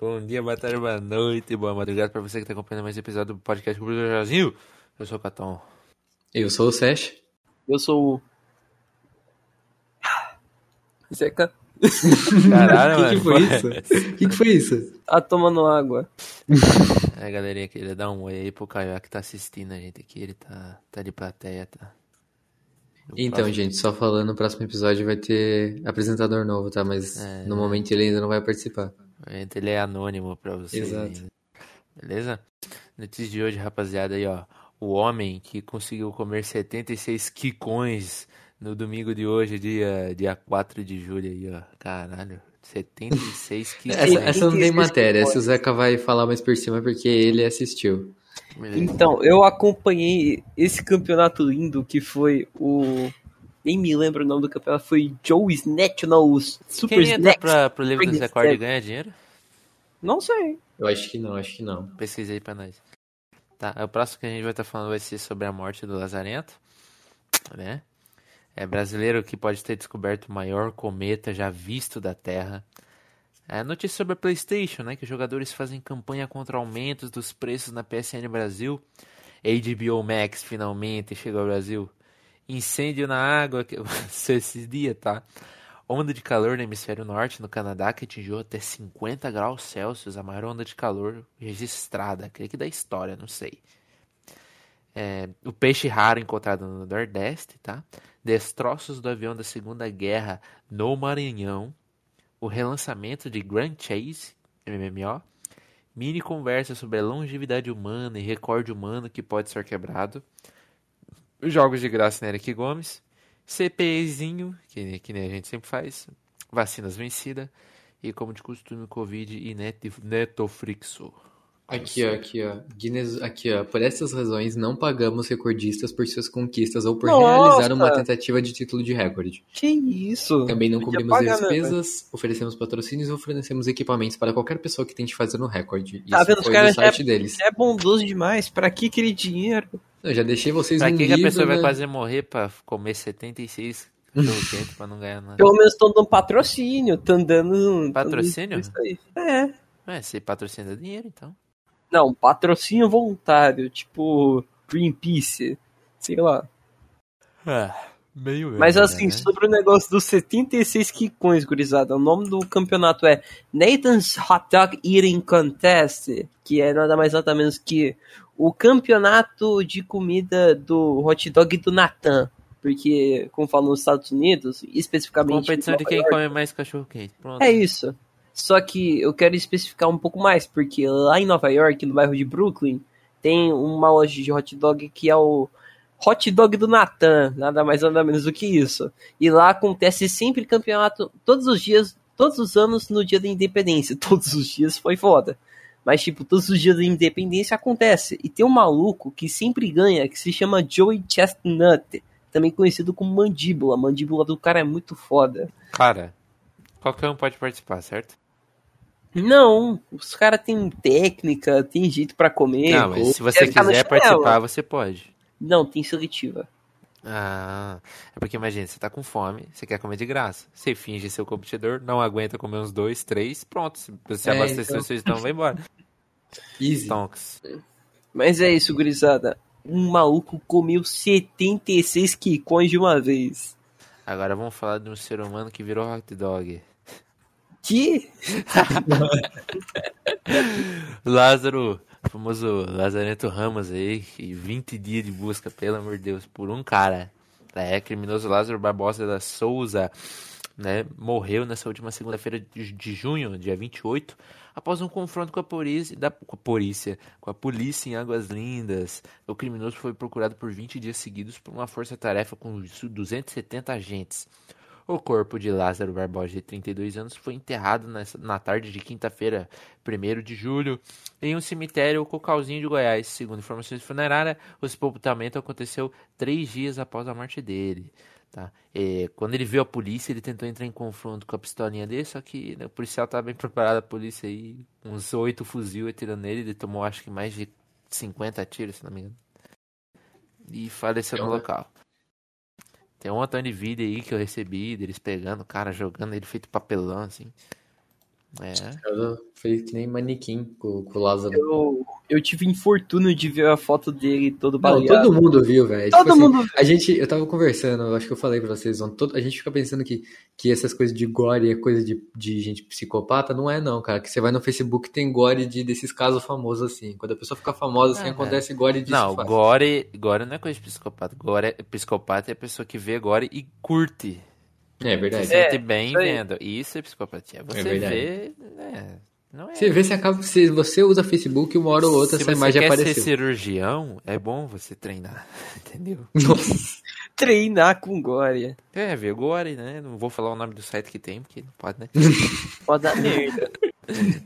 Bom dia, boa tarde, boa noite, boa madrugada pra você que tá acompanhando mais um episódio do podcast Público do Brasil. Eu sou o Caton. Eu sou o Sesh. Eu sou o. Zeca. Caralho, O que, que foi isso? O que, que foi isso? Tá tomando água. É, galerinha, queria dar um oi aí pro Caio que tá assistindo a gente aqui. Ele tá, tá de plateia, tá? Então, próximo- gente, só falando, no próximo episódio vai ter apresentador novo, tá? Mas É. no momento ele ainda não vai participar. Ele é anônimo pra vocês. Exato. Beleza? Notícia de hoje, rapaziada, aí, ó. O homem que conseguiu comer 76 quicões no domingo de hoje, dia, dia 4 de julho aí, ó. Caralho. 76 quicões. Essa, essa não tem 76 matéria, essa o Zeca vai falar mais por cima porque ele assistiu. Beleza. Então, eu acompanhei esse campeonato lindo que foi o. Nem me lembro o nome do campeonato, foi Joe's Nationals Super Quem entra Snacks. pra, pro livro dos Super recordes Snack. ganha dinheiro? Não sei. Eu acho que não, acho que não. Pesquisa aí pra nós. Tá, o próximo que a gente vai estar falando vai ser sobre a morte do Lazarento, né? É brasileiro que pode ter descoberto o maior cometa já visto da Terra. É notícia sobre a PlayStation, né? Que os jogadores fazem campanha contra aumentos dos preços na PSN Brasil. HBO Max finalmente chegou ao Brasil. Incêndio na água, que esses dias, tá? Onda de calor no hemisfério norte, no Canadá, que atingiu até 50 graus Celsius, a maior onda de calor registrada, creio que da história, não sei. É, o peixe raro encontrado no Nordeste, tá? Destroços do avião da Segunda Guerra no Maranhão. O relançamento de Grand Chase, MMO. Mini conversa sobre a longevidade humana e recorde humano que pode ser quebrado. Jogos de graça na Eric Gomes. CPEzinho, que, que nem a gente sempre faz. Vacinas vencidas. E como de costume, Covid e net, Netoflixo. Aqui, ó, aqui, ó. Guinness, aqui, ó. Por essas razões, não pagamos recordistas por suas conquistas ou por Nossa! realizar uma tentativa de título de recorde. Que isso? Também não cobrimos pagar, né, despesas, oferecemos patrocínios e oferecemos equipamentos para qualquer pessoa que tente fazer um recorde. Isso Tá vendo? Os foi caras do site deles. É bondoso demais. Pra que aquele dinheiro? Eu já deixei vocês Pra no que, que a livro, pessoa vai né? quase morrer pra comer 76 cachorro quente pra não ganhar nada? Pelo menos estão dando patrocínio. Estão dando. Patrocínio? Isso aí. É. Ué, se patrocina dinheiro, então. Não, patrocínio voluntário. Tipo, Greenpeace. Sei lá. Ah, meio Mas merda, assim, né? sobre o negócio dos 76 quicões, gurizada, o nome do campeonato é Nathan's Hot Dog Eating Contest, que é nada mais nada menos que o campeonato de comida do hot dog do Nathan. Porque, como falam nos Estados Unidos, especificamente. Competição de quem York, come mais cachorro quente. Pronto. É isso. Só que eu quero especificar um pouco mais, porque lá em Nova York, no bairro de Brooklyn, tem uma loja de hot dog que é o Hot Dog do Natan, nada mais nada menos do que isso. E lá acontece sempre campeonato, todos os dias, todos os anos no dia da independência. Todos os dias foi foda. Mas, tipo, todos os dias da independência acontece. E tem um maluco que sempre ganha, que se chama Joey Chestnut, também conhecido como Mandíbula. A mandíbula do cara é muito foda. Cara, qualquer um pode participar, certo? Não, os caras têm técnica, tem jeito pra comer. não, mas se você quiser participar, você pode. Não, tem seletiva. Ah, é porque imagina, você tá com fome, você quer comer de graça. Você finge ser o competidor, não aguenta comer uns dois, três, pronto. Você É, abasteceu então. seu estômago, vai embora. Easy. Tonks. Mas é isso, gurizada. Um maluco comeu 76 quicões de uma vez. Agora vamos falar de um ser humano que virou hot dog. Que? Lázaro, o famoso Lazarento Ramos aí, e 20 dias de busca, pelo amor de Deus, por um cara. É, criminoso Lázaro Barbosa da Souza, né, morreu nessa última segunda-feira de, de junho, dia 28, após um confronto com a polícia, da, com a polícia, com a polícia em Águas Lindas. O criminoso foi procurado por 20 dias seguidos por uma força-tarefa com 270 agentes. O corpo de Lázaro Barbosa, de 32 anos, foi enterrado nessa- na tarde de quinta-feira, 1 de julho, em um cemitério Cocalzinho de Goiás. Segundo informações funerárias, o sepultamento aconteceu três dias após a morte dele. Tá? É, quando ele viu a polícia, ele tentou entrar em confronto com a pistolinha dele, só que né, o policial estava bem preparado, a polícia aí, uns oito fuzil atirando nele, ele tomou acho que mais de 50 tiros, se não me engano. E faleceu no Então, né? local. Tem um montão de vídeo aí que eu recebi deles pegando o cara, jogando ele feito papelão, assim. É. Foi que nem manequim com, com o Lázaro. Eu, eu tive infortúnio de ver a foto dele todo Não, baleado. todo mundo viu, velho. Todo Tipo assim, mundo viu. A gente, eu tava conversando, eu acho que eu falei pra vocês, ontem, todo- a gente fica pensando que, que essas coisas de gore é coisa de, de gente psicopata, não é não, cara. Que você vai no Facebook tem gore de, desses casos famosos assim. Quando a pessoa fica famosa assim, Ah, acontece gore disso. Não, gore, gore não é coisa de psicopata. Gore é, psicopata é a pessoa que vê gore e curte. É Se verdade. É, sente bem isso aí. vendo. Isso é psicopatia. Você verdade. vê. É, não é. Você vê se acaba, se você usa Facebook, uma hora ou outra Se essa você imagem quer ser apareceu. cirurgião, é bom você treinar. Entendeu? Nossa. Treinar com Glória. É, ver gore, né? Não vou falar o nome do site que tem, porque não pode, né? Pode dar merda.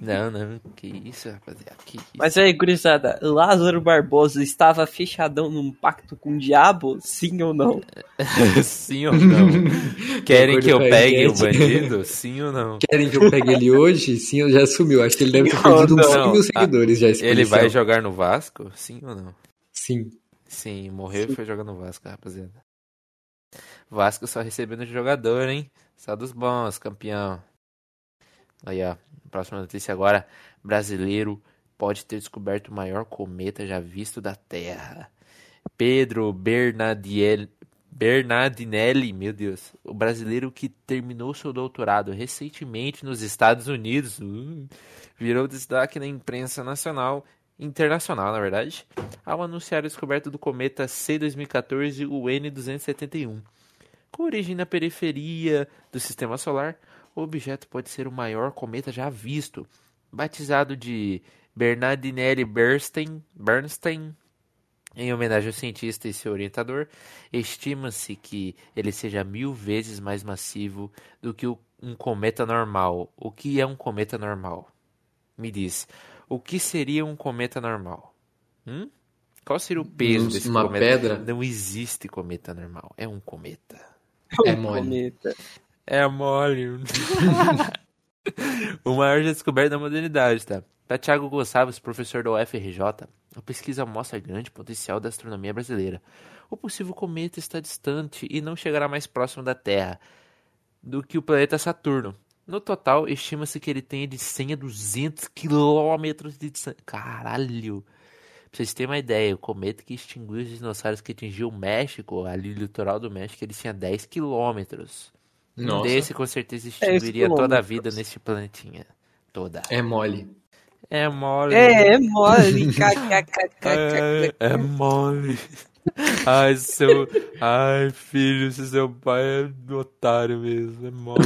Não, não. Que isso, rapaziada. Que isso. Mas aí, gurizada, Lázaro Barbosa estava fechadão num pacto com o diabo? Sim ou não? Sim ou não? Querem que eu pegue o bandido? Sim ou não? Querem que eu pegue ele hoje? Sim, eu já sumiu. Acho que ele deve ter perdido uns não. 100 mil seguidores já. esse Ele policial. vai jogar no Vasco? Sim ou não? Sim. Sim, morreu e foi jogar no Vasco, rapaziada. Vasco só recebendo jogador, hein? Só dos bons, campeão. Aí, ó. Próxima notícia agora. Brasileiro pode ter descoberto o maior cometa já visto da Terra. Pedro Bernardiel... Bernardinelli, meu Deus. O brasileiro que terminou seu doutorado recentemente nos Estados Unidos. uh, virou destaque na imprensa nacional internacional, na verdade, ao anunciar a descoberta do cometa C2014 UN271. Com origem na periferia do sistema solar, o objeto pode ser o maior cometa já visto, batizado de Bernardinelli Bernstein, Bernstein em homenagem ao cientista e seu orientador, estima-se que ele seja mil vezes mais massivo do que um cometa normal. O que é um cometa normal? Me diz, o que seria um cometa normal? Hum? Qual seria o peso desse uma cometa? pedra? Não existe cometa normal, é um cometa. É Um mole. cometa. É mole. o maior descoberto da modernidade, tá? Para Thiago Gonçalves, professor da UFRJ, a pesquisa mostra grande potencial da astronomia brasileira. O possível cometa está distante e não chegará mais próximo da Terra do que o planeta Saturno. No total, estima-se que ele tenha de 100 a 200 quilômetros de distância. Caralho! Pra vocês terem uma ideia, o cometa que extinguiu os dinossauros que atingiu o México, ali no litoral do México, ele tinha 10 quilômetros. Um Nossa. desse com certeza extinguiria toda a vida nesse planetinha. Toda. É mole. É mole. É, é mole. É, é mole. Ai, seu. Ai, filho, se seu pai é otário mesmo. É mole.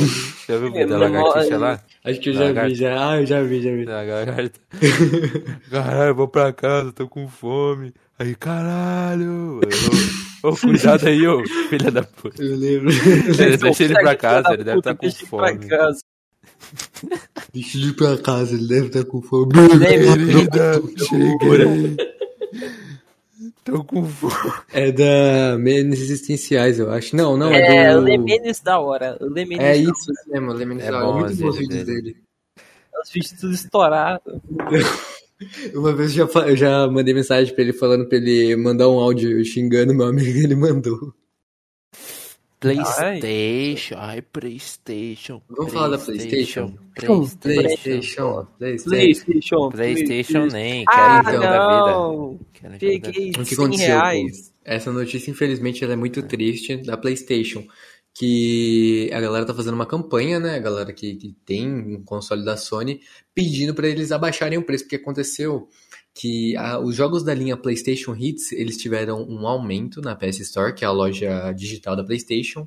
Já viu o vídeo da É lagartixa mole. lá? Acho que eu já vi, já. Ah, eu já vi, já vi. Da lagarta. Caralho, vou pra casa, tô com fome. Aí, caralho. Ô, ô, cuidado aí, ô, filha da puta. Eu lembro. Deixa ele pra casa, ele deve estar com Deixa ele pra fome. casa. Deixa ele ir pra casa, ele deve estar com fome. Querida, cheguei. Tô com fome. É da Menes Existenciais, eu acho. Não, não, É, é o do... Lemenes da hora. Lemenes É da isso mesmo, Lemenes É da hora. bom Muito os bons vídeos dele. Os vídeos tudo estourados. Uma vez eu já, eu já mandei mensagem pra ele falando pra ele mandar um áudio xingando meu amigo e ele mandou. Playstation, ai, Playstation. Vamos falar da PlayStation? Playstation. PlayStation, PlayStation. PlayStation. Playstation nem, Ah, querem jogo da vida. não. Peguei O que 100 aconteceu? reais. Essa notícia, infelizmente, ela é muito triste da PlayStation. Que a galera tá fazendo uma campanha, né? A galera que, que tem um console da Sony, pedindo pra eles abaixarem o preço, porque aconteceu que a- os jogos da linha PlayStation Hits, eles tiveram um aumento na PS Store, que é a loja digital da PlayStation,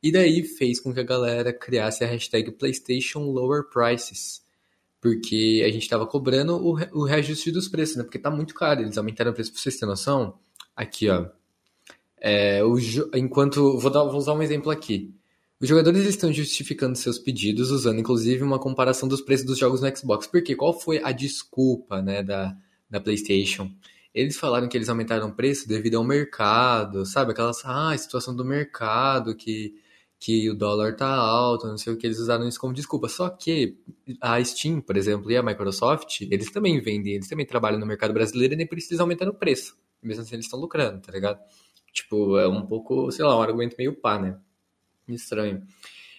e daí fez com que a galera criasse a hashtag PlayStation Lower Prices. Porque a gente tava cobrando o, o reajuste dos preços, né? Porque tá muito caro. Eles aumentaram o preço, pra vocês terem noção. Aqui, ó. É, o enquanto. Vou, dar, vou usar um exemplo aqui. Os jogadores estão justificando seus pedidos, usando inclusive uma comparação dos preços dos jogos no Xbox. Por quê? Qual foi a desculpa né, da, da PlayStation? Eles falaram que eles aumentaram o preço devido ao mercado, sabe? Aquelas, ah, situação do mercado, que, que o dólar tá alto, não sei o que, eles usaram isso como desculpa. Só que a Steam, por exemplo, e a Microsoft, eles também vendem, eles também trabalham no mercado brasileiro e nem eles aumentaram o preço. Mesmo assim, eles estão lucrando, tá ligado? Tipo, é um pouco, sei lá, um argumento meio pá, né? Estranho.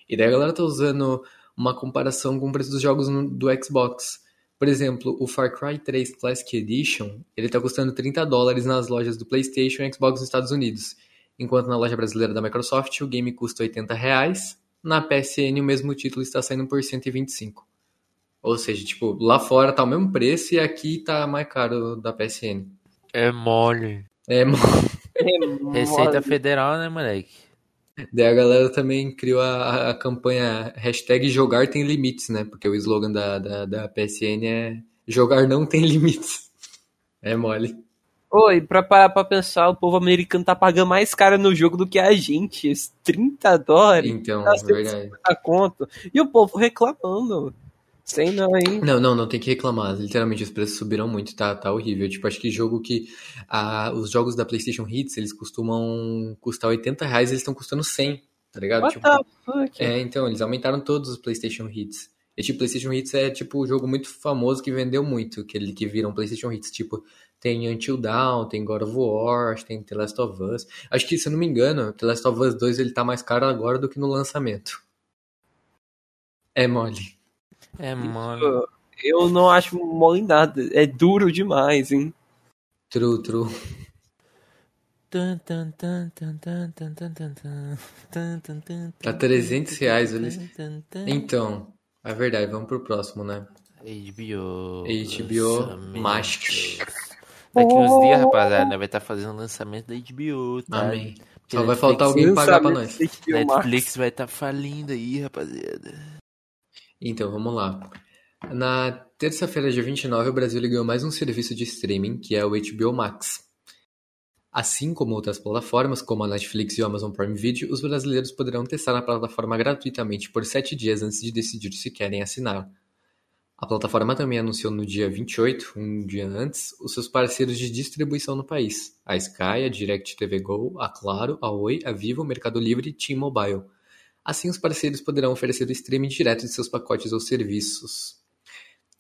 E daí a galera tá usando uma comparação com o preço dos jogos no, do Xbox. Por exemplo, o Far Cry 3 Classic Edition, ele tá custando 30 dólares nas lojas do PlayStation e Xbox nos Estados Unidos, enquanto na loja brasileira da Microsoft o game custa 80 reais, na PSN o mesmo título está saindo por 125. Ou seja, tipo, lá fora tá o mesmo preço e aqui tá mais caro da PSN. É mole. É, mo- Receita Federal, né, moleque? Daí a galera também criou a, a campanha hashtag jogar tem limites, né? Porque o slogan da, da, da PSN é jogar não tem limites. É mole. Oi, pra parar pra pensar, o povo americano tá pagando mais caro no jogo do que a gente. Esses 30 dólares Então, Tá é verdade. a conta. E o povo reclamando. Sei não, hein? Não, não, não tem que reclamar. Literalmente os preços subiram muito, tá, tá horrível. Tipo, acho que jogo que. ah, os jogos da PlayStation Hits, eles costumam custar 80 reais, eles estão custando 100, tá ligado? What Tipo, fuck? É, então, eles aumentaram todos os PlayStation Hits. E tipo, PlayStation Hits é tipo um jogo muito famoso que vendeu muito, aquele que viram PlayStation Hits. Tipo, tem Until Dawn, tem God of War, que tem The Last of Us. Acho que, se eu não me engano, The Last of Us 2 ele tá mais caro agora do que no lançamento. É mole. É mole. Eu não acho mole em nada. É duro demais, hein? True, true. Tá 300 reais, Ulisses. Então, é verdade, vamos pro próximo, né? HBO. HBO Mask. Daqui uns dias, rapaziada, vai estar tá fazendo o lançamento da HBO, tá? Amém. Só vai faltar alguém pagar pra nós. Netflix vai estar tá falindo aí, rapaziada. Então, vamos lá. Na terça-feira, dia 29, o Brasil ganhou mais um serviço de streaming, que é o HBO Max. Assim como outras plataformas, como a Netflix e o Amazon Prime Video, os brasileiros poderão testar a plataforma gratuitamente por 7 dias antes de decidir se querem assinar. A plataforma também anunciou no dia 28, um dia antes, os seus parceiros de distribuição no país: a Sky, a DirecTV Go, a Claro, a Oi, a Vivo, Mercado Livre e T-Mobile. Assim, os parceiros poderão oferecer o streaming direto de seus pacotes ou serviços.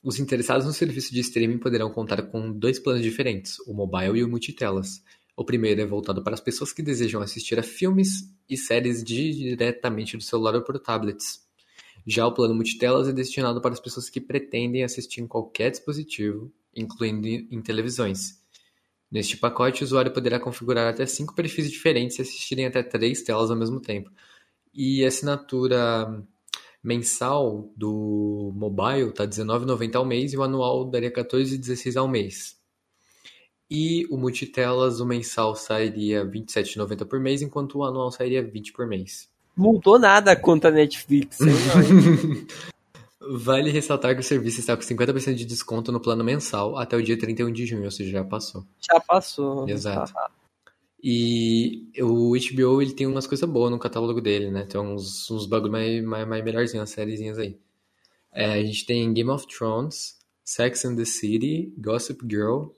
Os interessados no serviço de streaming poderão contar com dois planos diferentes, o mobile e o multitelas. O primeiro é voltado para as pessoas que desejam assistir a filmes e séries diretamente do celular ou por tablets. Já o plano multitelas é destinado para as pessoas que pretendem assistir em qualquer dispositivo, incluindo em televisões. Neste pacote, o usuário poderá configurar até cinco perfis diferentes e assistirem até três telas ao mesmo tempo. E a assinatura mensal do mobile tá R$19,90 ao mês e o anual daria R$14,16 ao mês. E o multitelas, o mensal sairia R$27,90 por mês, enquanto o anual sairia R$20 por mês. Mudou nada a conta Netflix. hein? Vale ressaltar que o serviço está com 50% de desconto no plano mensal até o dia 31 de junho, ou seja, já passou. Já passou. Exato. E o HBO, ele tem umas coisas boas no catálogo dele, né? Tem uns, uns bagulho mais, mais, mais melhorzinhos, umas sériezinhas aí. É, a gente tem Game of Thrones, Sex and the City, Gossip Girl,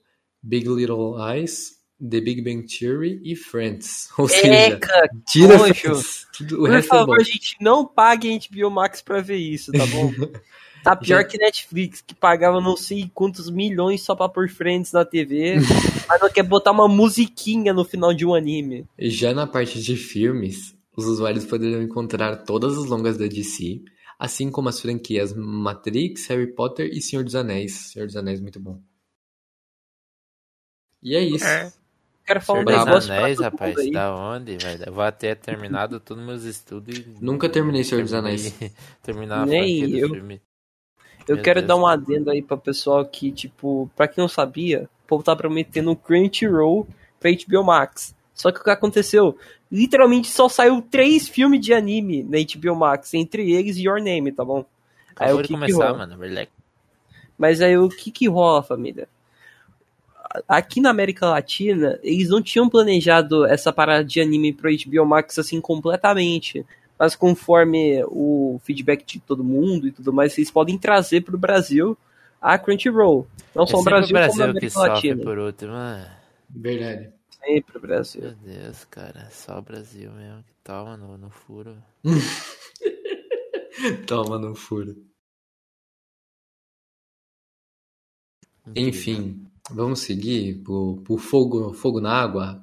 Big Little Lies, The Big Bang Theory e Friends. Ou seja, Eca, tira. Friends. Tudo, por é favor, gente, não pague HBO Max pra ver isso, tá bom? Tá pior que Netflix, que pagava não sei quantos milhões só pra pôr Friends na TV, mas não quer botar uma musiquinha no final de um anime. Já na parte de filmes, os usuários poderão encontrar todas as longas da DC, assim como as franquias Matrix, Harry Potter e Senhor dos Anéis. Senhor dos Anéis, muito bom. E é isso. Quero falar um Senhor dos negócio pra Anéis, rapaz, da onde, velho? Eu vou até terminado todos meus estudos e... Nunca terminei Senhor dos Anéis. Terminar a Nem franquia do eu. filme. Eu Meu quero Deus. dar um adendo aí pra pessoal que, tipo, pra quem não sabia, o povo tá prometendo Crunchyroll pra HBO Max. Só que o que aconteceu? Literalmente só saiu três filmes de anime na HBO Max, entre eles Your Name, tá bom? Aí Acabou o que que começar, rola? mano, verdade. Mas aí o que que rola, família? Aqui na América Latina, eles não tinham planejado essa parada de anime pro HBO Max assim completamente. Mas conforme o feedback de todo mundo e tudo mais, vocês podem trazer pro Brasil a Crunchyroll. Não só é o sempre Brasil, o como a Brasil que América Latina. por último. Ah, Verdade. Sempre o Brasil. meu Deus, cara. Só o Brasil mesmo que toma no, no furo. Toma no furo. Incrível. Enfim, vamos seguir pro, pro fogo, fogo na água?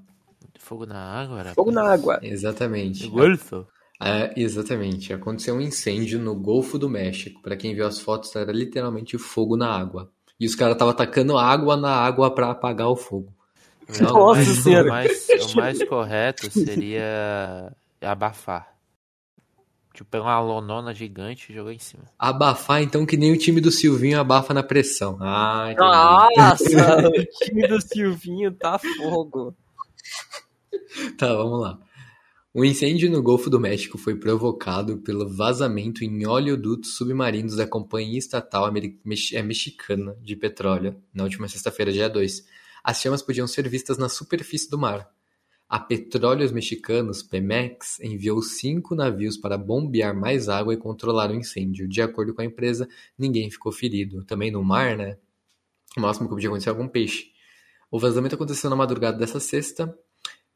Fogo na água, rapaz. Fogo na água. Exatamente. Golfo. É, exatamente. Aconteceu um incêndio no Golfo do México. Para quem viu as fotos, era literalmente fogo na água. E os caras estavam atacando água na água para apagar o fogo. Não, Nossa o, mais, Senhora. o, mais, o mais correto seria abafar. Tipo, pegar uma lonona gigante e jogar em cima. Abafar, então, que nem o time do Silvinho abafa na pressão. Ah, entendi. Nossa, o time do Silvinho tá fogo. Tá, vamos lá. O incêndio no Golfo do México foi provocado pelo vazamento em oleodutos submarinos da Companhia Estatal é, Mexicana de Petróleo, na última sexta-feira, dia 2. As chamas podiam ser vistas na superfície do mar. A Petróleos Mexicanos, Pemex, enviou cinco navios para bombear mais água e controlar o incêndio. De acordo com a empresa, ninguém ficou ferido. Também no mar, né? O máximo que podia acontecer é algum peixe. O vazamento aconteceu na madrugada dessa sexta,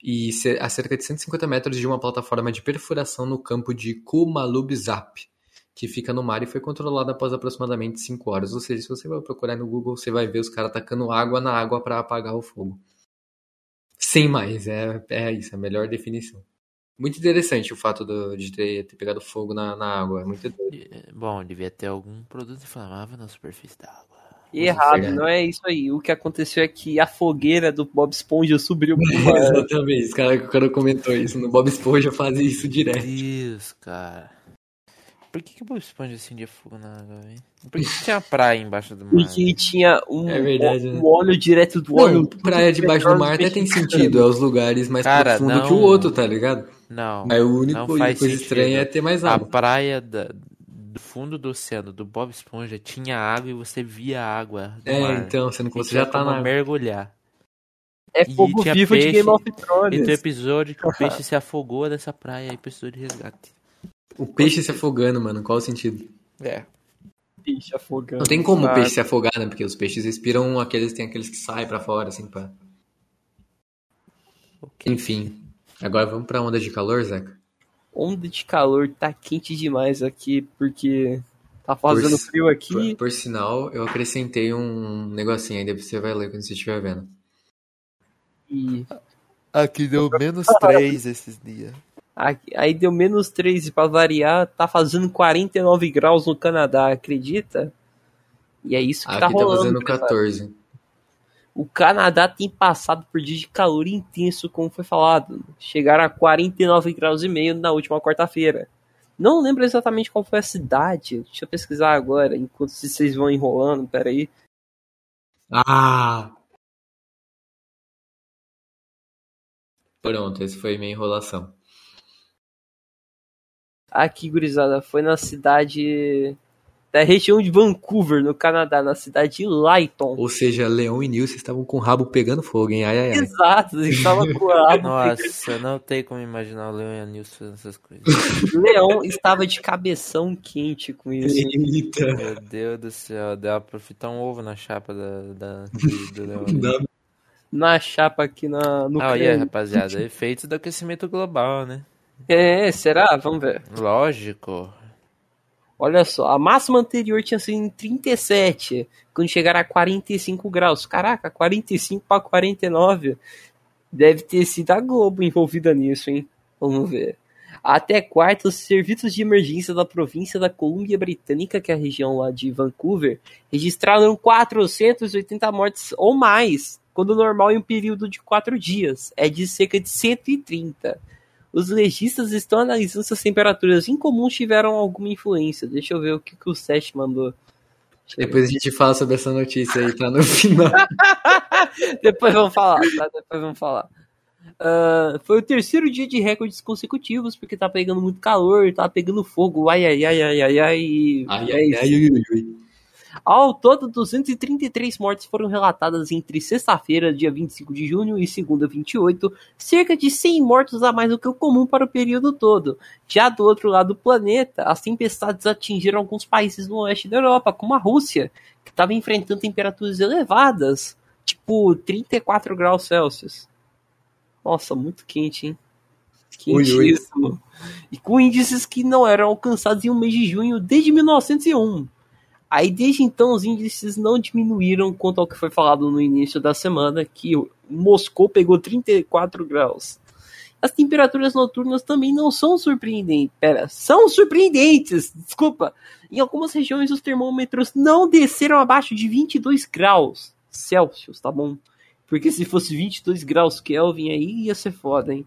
e a cerca de 150 metros de uma plataforma de perfuração no campo de Kumalubzap, que fica no mar e foi controlada após aproximadamente 5 horas. Ou seja, se você vai procurar no Google, você vai ver os caras tacando água na água para apagar o fogo. Sem mais, é, é isso, é a melhor definição. Muito interessante o fato do- de ter, ter pegado fogo na, na água. É muito eh, Bom, devia ter algum produto inflamável na superfície da água. Errado, Verdade. não é isso aí. O que aconteceu é que a fogueira do Bob Esponja subiu pro mar. Exatamente, cara, o cara comentou isso. No Bob Esponja fazem isso direto. Deus, cara. Por que, que o Bob Esponja acendia fogo na água, velho? Por que, que tinha praia embaixo do mar? Porque tinha um, É verdade, um né? óleo direto do óleo. Não, praia debaixo do mar até tem sentido. É os lugares mais Cara, profundos que o não. outro, tá ligado? Não. Aí o único não coisa faz sentido. estranha é ter mais A água. praia da- do fundo do oceano do Bob Esponja tinha água e você via a água do É, mar. então, sendo que você já tá na. mergulhar. É E fogo tinha vivo de peixe, Game of E tem Thrones. episódio que o peixe se afogou dessa praia e precisou de resgate. O peixe se afogando, mano. Qual o sentido? É. Peixe afogando. Não tem como o peixe se afogar, né? Porque os peixes respiram aqueles, tem aqueles que saem pra fora, assim, pá. Ok. Enfim. Agora vamos pra onda de calor, Zeca? Onda de calor tá quente demais aqui, porque tá fazendo Por- frio Por, aqui. por sinal, eu acrescentei um negocinho aí, depois você vai ler quando você estiver vendo. E Aqui deu menos 3 esses dias. aqui- aí deu menos 3 e pra variar, tá fazendo 49 graus no Canadá, acredita? E é isso que Aqui tá tá rolando. fazendo cara. 14. O Canadá tem passado por dias de calor intenso, como foi falado. Chegaram a 49 graus e meio na última quarta-feira. Não lembro exatamente qual foi a cidade. Deixa eu pesquisar agora, enquanto vocês vão enrolando. Peraí. Ah! Pronto, esse foi minha enrolação. Aqui, gurizada, foi na cidade da região de Vancouver, no Canadá, na cidade de Lytton. Ou seja, Leão e Nilce estavam com o rabo pegando fogo, hein? Ai, ai, ai. Exato, eles estavam com a Nossa, não tem como imaginar o Leon e a Nilson fazendo essas coisas. Leão estava de cabeção quente com isso. Eita. Meu Deus do céu, deu pra fritar um ovo na chapa da, da, do, do Leon. Na chapa aqui na, no Ah, e aí, creme. rapaziada, efeitos do aquecimento global, né? É, será? Vamos ver. Lógico. Olha só, a máxima anterior tinha sido em 37, quando chegaram a 45 graus. Caraca, 45 para 49. Deve ter sido a Globo envolvida nisso, hein? Vamos ver. Até quarta, os serviços de emergência da província da Colômbia Britânica, que é a região lá de Vancouver, registraram 480 mortes ou mais, quando normal em um período de 4 dias é de cerca de 130. Os legistas estão analisando se as temperaturas incomuns tiveram alguma influência. Deixa eu ver o que, que o Seth mandou. Depois a gente fala sobre essa notícia aí, tá no final. Depois vamos falar, tá? Depois vamos falar. Ah, foi o terceiro dia de recordes consecutivos, porque tá pegando muito calor, tá pegando fogo, ai, ai, ai, ai, ai, ai, Ai, é ai, ai, ui, ui, ui. Ao todo, 233 mortes foram relatadas entre sexta-feira, dia 25 de junho, e segunda, 28, cerca de 100 mortos a mais do que o comum para o período todo. Já do outro lado do planeta, as tempestades atingiram alguns países no oeste da Europa, como a Rússia, que estava enfrentando temperaturas elevadas, tipo 34 graus Celsius. Nossa, muito quente, hein? Ui, ui. Quentíssimo. E com índices que não eram alcançados em um mês de junho desde 1901. Aí desde então os índices não diminuíram quanto ao que foi falado no início da semana, que Moscou pegou 34 graus. as temperaturas noturnas também não são surpreendentes. Pera, são surpreendentes, desculpa. Em algumas regiões os termômetros não desceram abaixo de 22 graus Celsius, tá bom? Porque se fosse 22 graus Kelvin aí ia ser foda, hein?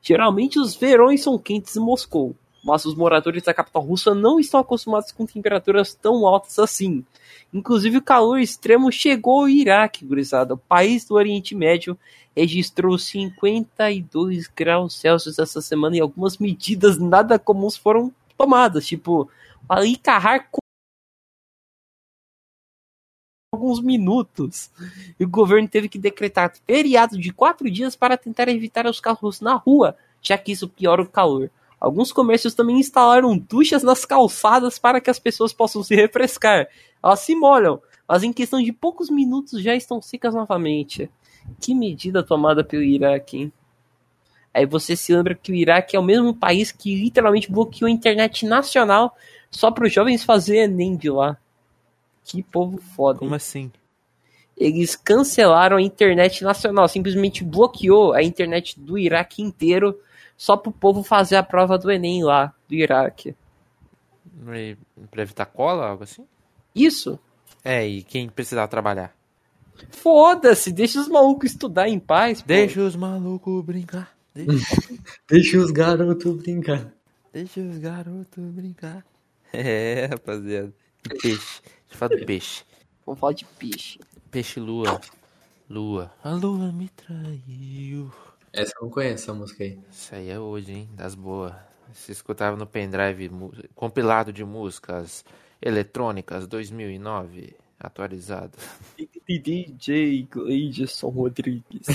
Geralmente os verões são quentes em Moscou, mas os moradores da capital russa não estão acostumados com temperaturas tão altas assim. Inclusive o calor extremo chegou ao Iraque, gurizada. O país do Oriente Médio registrou 52 graus Celsius essa semana e algumas medidas nada comuns foram tomadas, tipo ali carrar alguns minutos. E o governo teve que decretar feriado de quatro dias para tentar evitar os carros na rua, já que isso piora o calor. Alguns comércios também instalaram duchas nas calçadas para que as pessoas possam se refrescar. Elas se molham, mas em questão de poucos minutos já estão secas novamente. Que medida tomada pelo Iraque, hein? Aí você se lembra que o Iraque é o mesmo país que literalmente bloqueou a internet nacional só para os jovens fazer Enem de lá. Que povo foda. Como assim? Eles cancelaram a internet nacional, simplesmente bloqueou a internet do Iraque inteiro só para o povo fazer a prova do Enem lá, do Iraque. Pra evitar cola, algo assim? Isso. É, e quem precisar trabalhar? Foda-se, deixa os malucos estudar em paz. Pô. Deixa os malucos brincar. Deixa, deixa os garotos brincar. Deixa os garotos brincar. É, rapaziada. E peixe. Deixa eu falar do peixe. Vamos falar de peixe. Peixe lua. Lua. A lua me traiu. Essa eu não conheço, essa música aí. Isso aí é hoje, hein? Das boas. Você escutava no pendrive compilado de músicas eletrônicas 2009. Atualizado. DJ Gleison Rodrigues.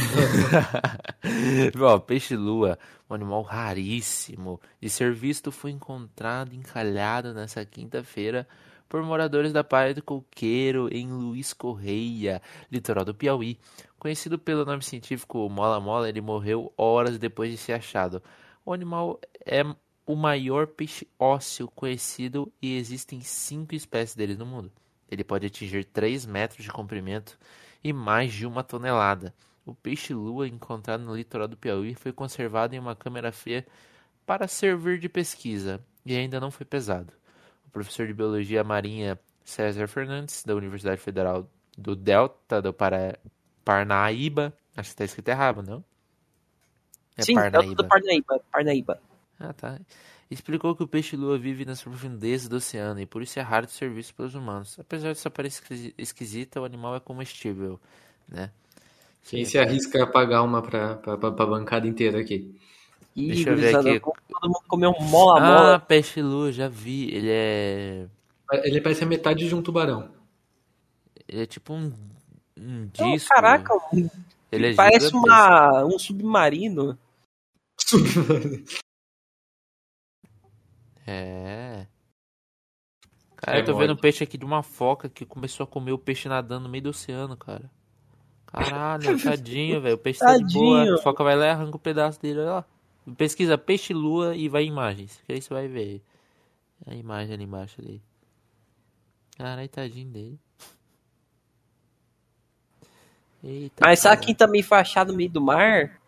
Bom, peixe-lua, um animal raríssimo de ser visto, foi encontrado encalhado nessa quinta-feira por moradores da Praia do Coqueiro, em Luiz Correia, litoral do Piauí. Conhecido pelo nome científico Mola Mola, ele morreu horas depois de ser achado. O animal é o maior peixe ósseo conhecido e existem cinco espécies dele no mundo. Ele pode atingir 3 metros de comprimento e mais de uma tonelada. O peixe-lua encontrado no litoral do Piauí foi conservado em uma câmera fria para servir de pesquisa e ainda não foi pesado. O professor de biologia marinha César Fernandes, da Universidade Federal do Delta do Para... Parnaíba, acho que está escrito errado, não? É Sim, Parnaíba. Delta do Parnaíba. Parnaíba. Ah, tá explicou que o peixe-lua vive nas profundezas do oceano e por isso é raro de ser visto pelos humanos. Apesar de sua aparência esquisita, o animal é comestível, né? Quem se arrisca a pagar uma pra, pra, pra, pra bancada inteira aqui? Ih, Deixa eu ver aqui. Todo mundo comeu um mola mola. Ah, peixe-lua, já vi. Ele é... Ele parece a metade de um tubarão. Ele é tipo um, um disco. Oh, caraca, ele é parece uma, um submarino. Submarino. É. Cara, é eu tô vendo um peixe aqui de uma foca que começou a comer o peixe nadando no meio do oceano, cara. Caralho, tadinho, velho. O peixe tá de boa. A foca vai lá e arranca um pedaço dele, olha lá. Pesquisa peixe lua e vai em imagens. Que aí você vai ver a imagem ali embaixo ali. Caralho, tadinho dele. Eita, Mas sabe quem também foi achado no meio do mar?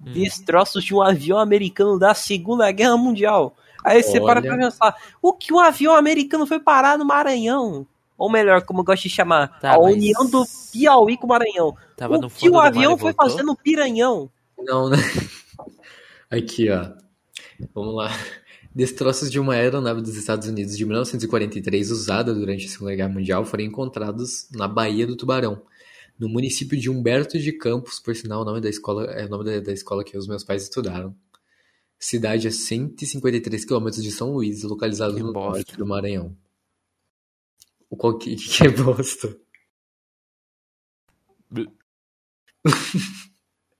Hum. Destroços de um avião americano da Segunda Guerra Mundial. Aí você Olha. para pra pensar, o que um avião americano foi parar no Maranhão? Ou melhor, como eu gosto de chamar, tá, a mas... união do Piauí com o Maranhão. Tava o que o avião foi fazer no Piranhão? Não, né? Aqui, ó. Vamos lá. Destroços de uma aeronave dos Estados Unidos de 1943 usada durante a Segunda Guerra Mundial foram encontrados na Baía do Tubarão, no município de Humberto de Campos, por sinal o nome da escola é o nome da, da escola que os meus pais estudaram cidade a 153 quilômetros de São Luís, localizado que no bosta. norte do Maranhão. O qual que, que é bosta?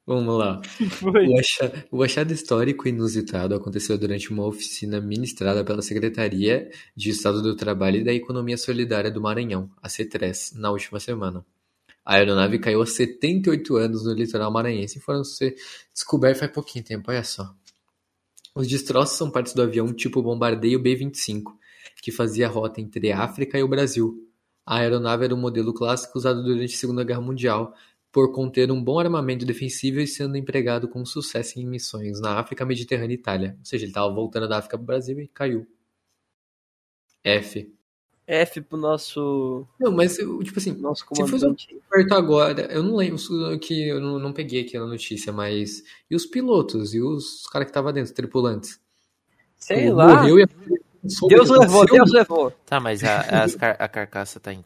Vamos lá. O achado, o achado, histórico inusitado aconteceu durante uma oficina ministrada pela Secretaria de Estado do Trabalho e da Economia Solidária do Maranhão, a CETRES, na última semana. A aeronave caiu há 78 anos no litoral maranhense e foram ser descobertos faz pouquinho tempo, olha só. Os destroços são partes do avião tipo bombardeio B-25, que fazia rota entre a África e o Brasil. A aeronave era um modelo clássico usado durante a Segunda Guerra Mundial por conter um bom armamento defensivo e sendo empregado com sucesso em missões na África, Mediterrânea e Itália. Ou seja, ele estava voltando da África para o Brasil e caiu. F. F pro nosso, Não, mas, tipo assim, nosso Se fosse perto agora, eu não lembro que eu não, não peguei aqui na notícia, mas e os pilotos e os caras que estavam dentro, tripulantes? Sei lá. Morreu e Deus levou. Deus levou. Tá, mas a, car- a carcaça tá em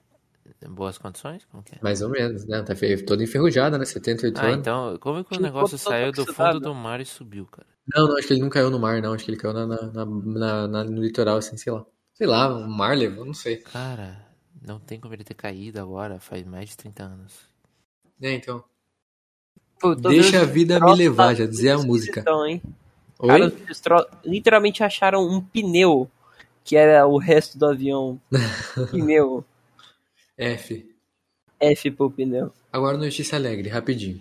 boas condições? Como que é? Mais ou menos, né? Tá toda enferrujada, né? 78 Ah, anos. então, como é que o negócio saiu do fundo do mar e subiu, cara? Não, não, acho que ele não caiu no mar, não. Acho que ele caiu na, na- na- na- no litoral, assim, sei lá. Sei lá, o mar levou, não sei. Cara, não tem como ele ter caído agora, faz mais de 30 anos. É, então. Pô, Deixa a vida me destroços levar, já dizia a música. Então, hein? Oi? Cara, destro- literalmente acharam um pneu, que era o resto do avião. pneu. F. F pro pneu. Agora notícia alegre, rapidinho.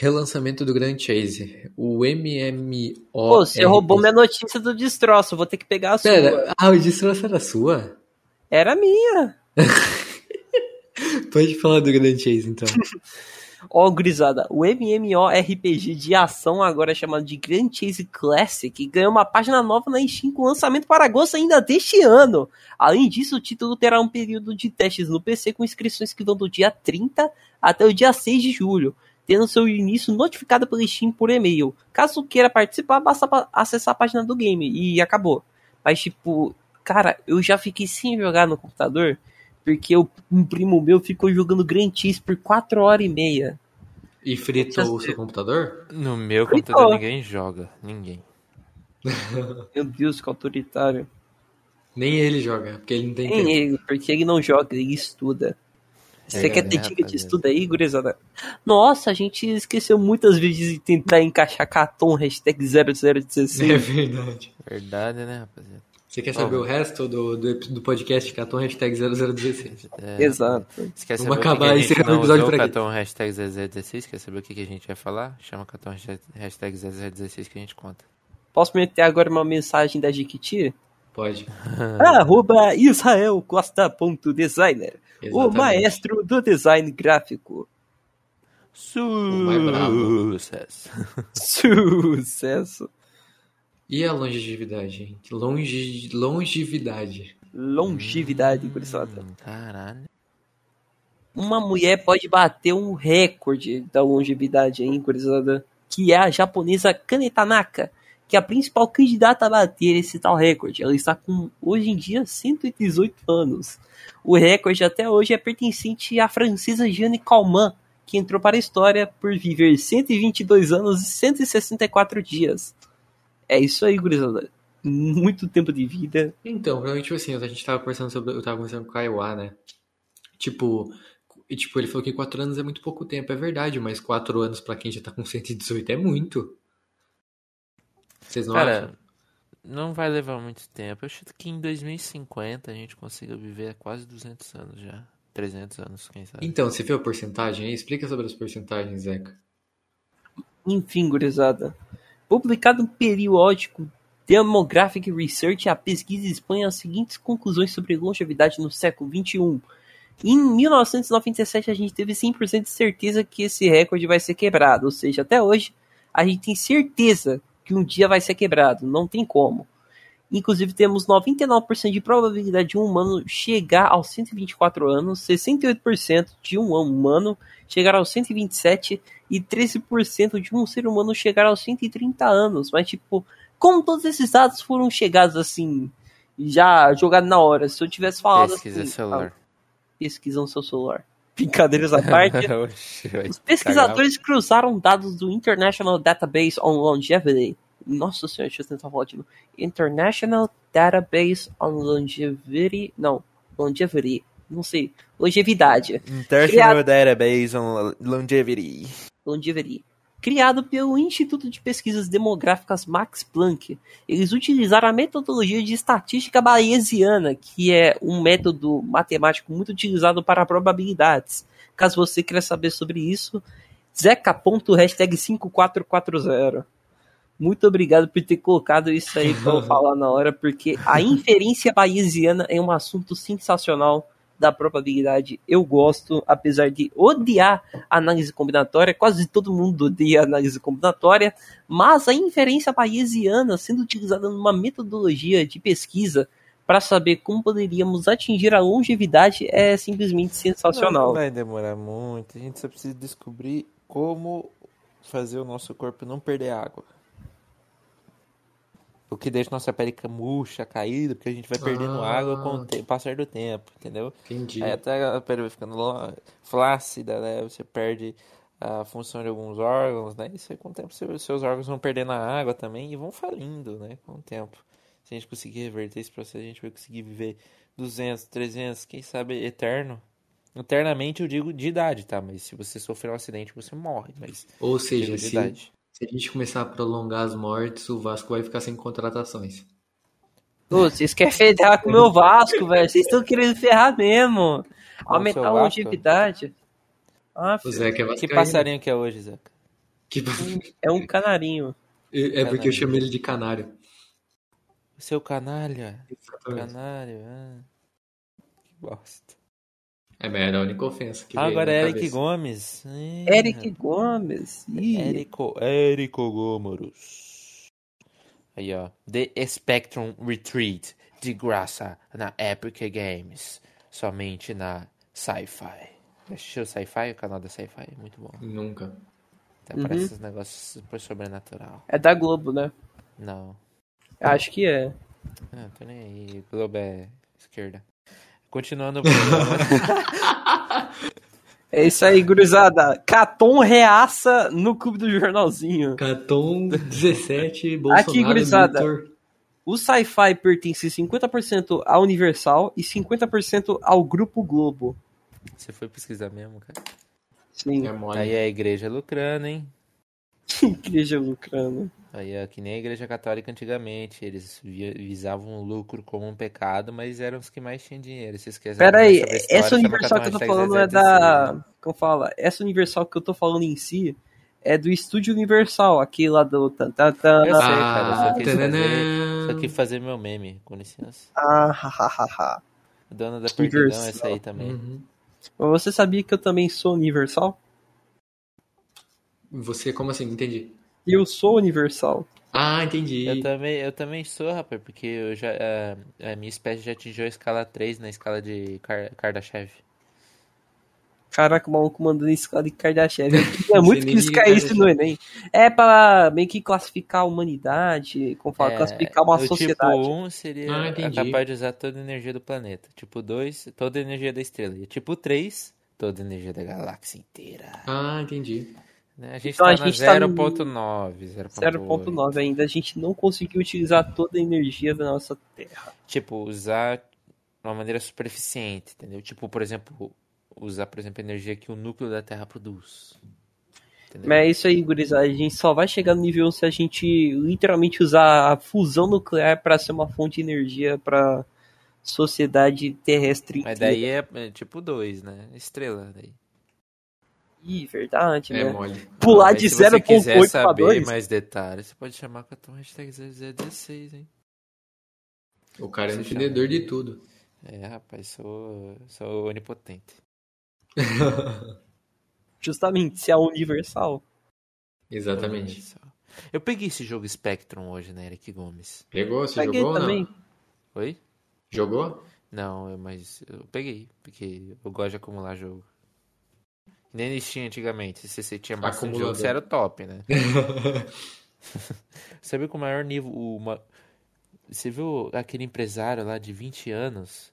Relançamento do Grand Chase. O MMO. Pô, você roubou minha notícia do destroço, vou ter que pegar a sua. Pera, ah, o destroço era sua? Era minha. Pode falar do Grand Chase, então. Ó, gurizada, o MMORPG de ação agora é chamado de Grand Chase Classic ganhou uma página nova na Steam com lançamento para agosto ainda deste ano. Além disso, o título terá um período de testes no PC com inscrições que vão do dia 30 até o dia 6 de julho, tendo seu início notificado pela Steam por e-mail. Caso queira participar, basta acessar a página do game e acabou. Mas, tipo, cara, eu já fiquei sem jogar no computador porque o- um primo meu ficou jogando Grand Chase por 4 horas e meia. E fritou o seu computador? No meu Então. computador ninguém joga. Ninguém. Meu Deus, que autoritário. Nem ele joga, porque ele não tem Nem tempo. ele, porque ele não joga, ele estuda. Você É, quer ter dica de estudo aí, gurizada? Nossa, a gente esqueceu muitas vezes de tentar encaixar Caton hashtag 0016. É verdade. Verdade, né, rapaziada? Você quer saber Oh. o resto do, do, do podcast Caton hashtag 0016? É, Exato. Você quer Vamos acabar esse episódio por aqui. cartão hashtag 16 Quer saber o que, que a gente vai falar? Chama o cartão hashtag- hashtag 16 que a gente conta. Posso meter agora uma mensagem da Jiquiti? Pode. Arroba israelcosta.designer. O Exatamente. maestro do design gráfico. Sucesso. Sucesso. E a longevidade, gente? Longe, longevidade. Longevidade, gurizada. Hum, Caralho. uma mulher pode bater um recorde da longevidade aí, gurizada, que é a japonesa Kane Tanaka, que a principal candidata a bater esse tal recorde. Ela está com, hoje em dia, 118 anos. O recorde até hoje é pertencente à francesa Jeanne Calment, que entrou para a história por viver 122 anos e 164 dias. É isso aí, gurizada. Muito tempo de vida. Então, provavelmente, tipo assim, a gente tava conversando sobre. Eu tava conversando com o Kaiwa, né? Tipo, e, tipo, ele falou que 4 anos é muito pouco tempo. É verdade, mas 4 anos pra quem já tá com 118 é muito. Vocês não Cara, acham? não vai levar muito tempo. Eu chuto que em 2050 a gente consiga viver quase 200 anos já. 300 anos, quem sabe. Então, você viu a porcentagem aí? Explica sobre as porcentagens, Zeca. Enfim, gurizada. Publicado no periódico Demographic Research, a pesquisa expõe as seguintes conclusões sobre longevidade no século XXI. Em 1997, a gente teve 100% de certeza que esse recorde vai ser quebrado. Ou seja, até hoje, a gente tem certeza que um dia vai ser quebrado. Não tem como. Inclusive, temos 99% de probabilidade de um humano chegar aos 124 anos, 68% de um humano chegar aos 127 e 13% de um ser humano chegar aos 130 anos. Mas, tipo, como todos esses dados foram chegados assim, já jogados na hora? Se eu tivesse falado Pesquisa assim, celular. ah, pesquisa no seu celular. Brincadeiras à parte. Os pesquisadores cruzaram dados do International Database on Longevity. Nossa senhora, deixa eu tentar falar de novo. International Database on Longevity. Não, Longevity. Não sei. Longevidade. International Database on Longevity. Longevity. Criado pelo Instituto de Pesquisas Demográficas Max Planck. Eles utilizaram a metodologia de estatística bayesiana, que é um método matemático muito utilizado para probabilidades. Caso você queira saber sobre isso, zeca.hashtag 5440. Muito obrigado por ter colocado isso aí para eu falar na hora, porque a inferência bayesiana é um assunto sensacional. Da probabilidade eu gosto, apesar de odiar análise combinatória, quase todo mundo odeia análise combinatória, mas a inferência bayesiana sendo utilizada numa metodologia de pesquisa para saber como poderíamos atingir a longevidade é simplesmente sensacional. Não vai demorar muito, a gente só precisa descobrir como fazer o nosso corpo não perder água. O que deixa nossa pele murcha, caída, porque a gente vai perdendo Ah. água com o passar do tempo, entendeu? Entendi. Aí até a pele vai ficando lá flácida, né? Você perde a função de alguns órgãos, né? Isso aí com o tempo seus, órgãos vão perdendo a água também e vão falindo, né? Com o tempo. Se a gente conseguir reverter esse processo, a gente vai conseguir viver 200, 300, quem sabe eterno. Eternamente eu digo de idade, tá? Mas se você sofrer um acidente, você morre. Mas Ou seja, de se, idade. Se a gente começar a prolongar as mortes, o Vasco vai ficar sem contratações. Ô, vocês querem ferrar com o meu Vasco, velho. Vocês estão querendo ferrar mesmo. O Aumentar a longevidade. Ah, O que é Que passarinho que é hoje, Zeca? Que... é um canarinho. É porque eu chamo ele de canário. Seu canalha. Exatamente. Canário. Ah. Que bosta. É, mas era a única ofensa que Ah, veio agora é Eric cabeça. Gomes. Ih, Eric Gomes. Ih, Érico, Érico Gomoros. Aí, ó. The Spectrum Retreat. De graça na Epic Games. Somente na Sci-Fi. Já assistiu Sci-Fi? O canal da Sci-Fi é muito bom. Nunca. Até Uhum. parece esses negócios super sobrenatural. é da Globo, né? Não. Acho que é. Não, tô nem aí. Globo é esquerda. Continuando o programa. É isso aí, gurizada. Caton reaça no clube do jornalzinho. Caton 17, Bolsonaro, Aqui, gurizada. Vitor. O Sci-Fi pertence 50% à Universal e 50% ao Grupo Globo. Você foi pesquisar mesmo, cara? Sim, É. Aí a igreja lucrando, hein? igreja lucrando. Aí é que nem a igreja católica antigamente, eles visavam o lucro como um pecado, mas eram os que mais tinham dinheiro. Se esquece Pera aí, essa Universal que eu tô falando é da... Como fala? Essa Universal que eu tô falando em si é do Estúdio Universal, aqui lá do... Tan, tan, tan, Eu sei, cara, eu Ah, só quis fazer, só quis fazer meu meme, com licença. Ah, ha, ha, ha. Dona da perdidão, Universal. essa aí também. Uhum. Mas Você sabia que eu também sou Universal? Você, como assim? Entendi. Eu sou Universal. Ah, entendi. Eu também, eu também sou, rapaz, porque eu já, a, a minha espécie já atingiu a escala 3 na escala de Kar Kardashev. Caraca, o maluco mandando escala de Kardashian. É muito que isso caísse no Enem. É pra meio que classificar a humanidade, como fala, É, classificar uma o sociedade. Tipo 1 seria Ah, entendi. capaz de usar toda a energia do planeta. Tipo 2, toda a energia da estrela. E tipo 3, toda a energia da galáxia inteira. Ah, entendi. Né? A gente Então, tá a na gente tá no 0.9, 0.8. 0.9 ainda, a gente não conseguiu utilizar toda a energia da nossa Terra. Tipo, usar de uma maneira super eficiente, entendeu? Tipo, por exemplo, usar, por exemplo, a energia que o núcleo da Terra produz. Entendeu? Mas é isso aí, gurizada. A gente só vai chegar no nível 1 se a gente literalmente usar a fusão nuclear para ser uma fonte de energia para sociedade terrestre Mas inteira. daí é, é tipo 2, né? Estrela daí. Ih, verdade, É né? mole. Pular de se você quiser 0.8 para saber 2. mais detalhes, você pode chamar Caton hashtag 016, hein? O cara é Você entendedor de tudo. É, rapaz, sou, sou onipotente. Justamente, se é universal. Exatamente. Só. Eu peguei esse jogo Spectrum hoje, né, Eric Gomes? Pegou? Você Peguei jogou ou também. não? Oi? Jogou? Não, eu- mas eu peguei, porque eu gosto de acumular jogo. Nem eles tinham antigamente. Se você tinha bastante jogo, você era o top, né? Sabe com o maior nível. o ma- Você viu aquele empresário lá de 20 anos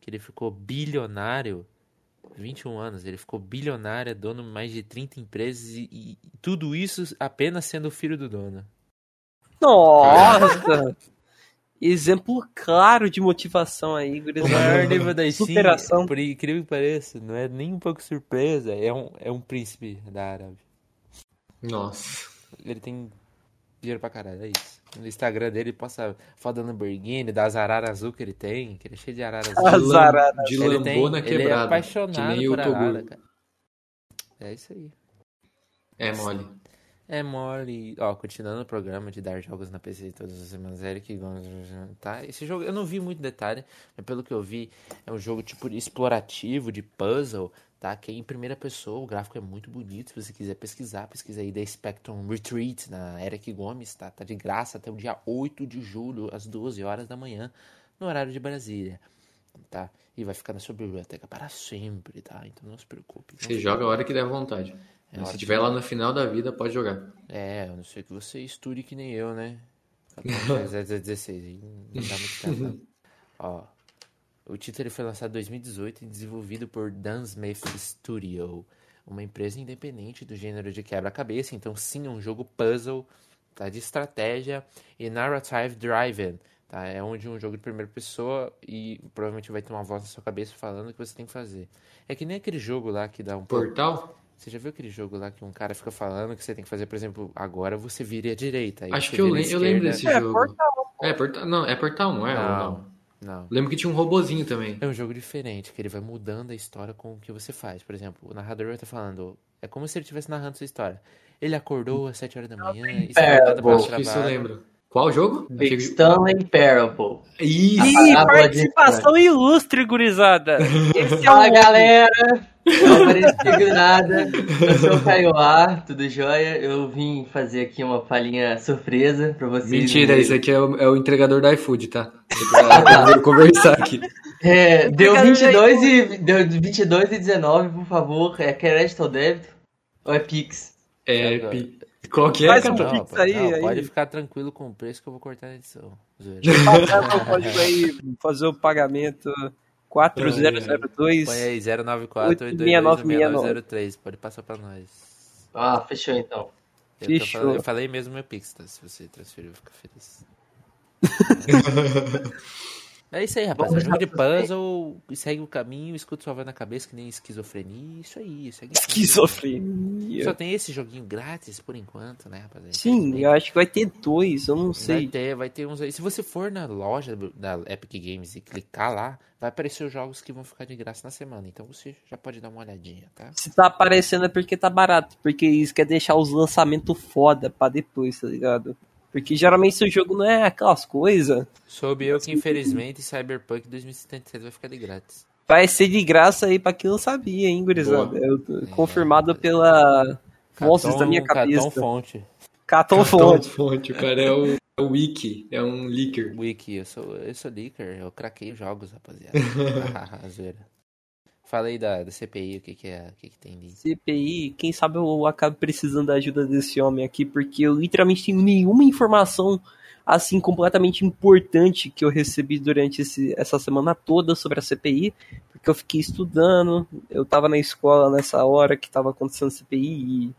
que ele ficou bilionário? 21 anos, ele ficou bilionário, é dono de mais de 30 empresas e, e tudo isso apenas sendo filho do dono. Nossa! Exemplo claro de motivação aí, O maior nível da Superação. por incrível que pareça, não é nem um pouco surpresa, é um, é um príncipe da Arábia. Nossa. Ele tem dinheiro pra caralho, é isso. No Instagram dele, ele posta foto da Lamborghini, das araras azul que ele tem, que ele é cheio de arara azul. As De lam- araras. De Ele, tem, lambona ele é quebrada. que apaixonado nem por arara, cara. É isso aí. É mole. É mole. Ó, continuando o programa de dar jogos na PC todas as semanas, Eric Gomes, tá? Esse jogo, eu não vi muito detalhe, mas pelo que eu vi, é um jogo tipo explorativo, de puzzle, tá? Que é em primeira pessoa, o gráfico é muito bonito. Se você quiser pesquisar, pesquisa aí The Spectrum Retreat na Eric Gomes, tá? Tá de graça até o dia 8 de julho, às 12 horas da manhã, no horário de Brasília, tá? E vai ficar na sua biblioteca para sempre, tá? Então não se preocupe. Não Você se joga a hora que der vontade. É Se tiver lá no final da vida, pode jogar. É, a não ser que você estude que nem eu, né? 14, 16, aí não dá muito tempo. não. Ó, o título foi lançado em 2018 e desenvolvido por Dan Smith Studio, uma empresa independente do gênero de quebra-cabeça. Então, sim, é um jogo puzzle, tá? De estratégia e narrative driven, tá? É onde um jogo de primeira pessoa e provavelmente vai ter uma voz na sua cabeça falando o que você tem que fazer. É que nem aquele jogo lá que dá um pouco... Você já viu aquele jogo lá que um cara fica falando que você tem que fazer, por exemplo, agora você vira à direita. aí Acho que eu, lem- eu lembro desse É, jogo. Portal. É, portal. Não, é portal, não é? Não, não? não. Lembro que tinha um robozinho também. É um jogo diferente, que ele vai mudando a história com o que você faz. Por exemplo, o narrador vai estar falando. É como se ele estivesse narrando sua história. Ele acordou às 7 horas da manhã e saiu Parable. andando para o Acho que isso eu trabalho. lembro. Qual jogo? Big Stanley Parable. Ih, participação ilustre, gurizada. Esse é Fala galera, não apareci nada. Eu sou o Kaiowá, tudo jóia? Eu vim fazer aqui uma palhinha surpresa pra vocês. Mentira, isso aqui é o, é o entregador do iFood, tá? Eu vou conversar aqui. É, deu Cara, 22 e deu 22 e 19, por favor. É crédito ou débito? Ou é Pix? É, pi- qual que é, Faz um? Não, Pix pode, aí, não, aí. pode ficar tranquilo com o preço que eu vou cortar na edição. Zoeira. Passar o código aí, fazer o pagamento 4002. Põe aí 094 Oito, meia nove, meia nove. 6903. Pode passar pra nós. Ah, fechou então. Eu, Fechou. falando- eu falei mesmo meu Pix, tá? Se você transferiu, eu ficar feliz. É isso aí, rapaz. É Vamos jogo de puzzle, segue o caminho, escuta sua voz na cabeça, que nem esquizofrenia. Isso aí, segue. Esquizofrenia. Só tem esse joguinho grátis por enquanto, né, rapaziada? Sim, eu acho que vai ter dois, eu não Vai sei. ter, vai ter uns aí. Se você for na loja da Epic Games e clicar lá, vai aparecer os jogos que vão ficar de graça na semana. Então você já pode dar uma olhadinha, tá? Se tá aparecendo é porque tá barato, porque isso quer deixar os lançamentos foda pra depois, tá ligado? Porque geralmente seu jogo não é aquelas coisas. Soube eu que infelizmente Cyberpunk 2077 vai ficar de grátis. Vai ser de graça aí pra quem não sabia, hein, gurizada? É. confirmado pela vozes da minha cabeça. fonte. Caton Fonte. fonte, o cara é o, é o Wiki, é um leaker. Wiki, eu sou, eu sou leaker, eu craquei os jogos, rapaziada. Zoeira. Fala aí da, da CPI, o que que é, o que que tem de... CPI, quem sabe eu acabo precisando da ajuda desse homem aqui, porque eu literalmente tenho nenhuma informação assim completamente importante que eu recebi durante esse- essa semana toda sobre a CPI, porque eu fiquei estudando, eu tava na escola nessa hora que tava acontecendo a CPI e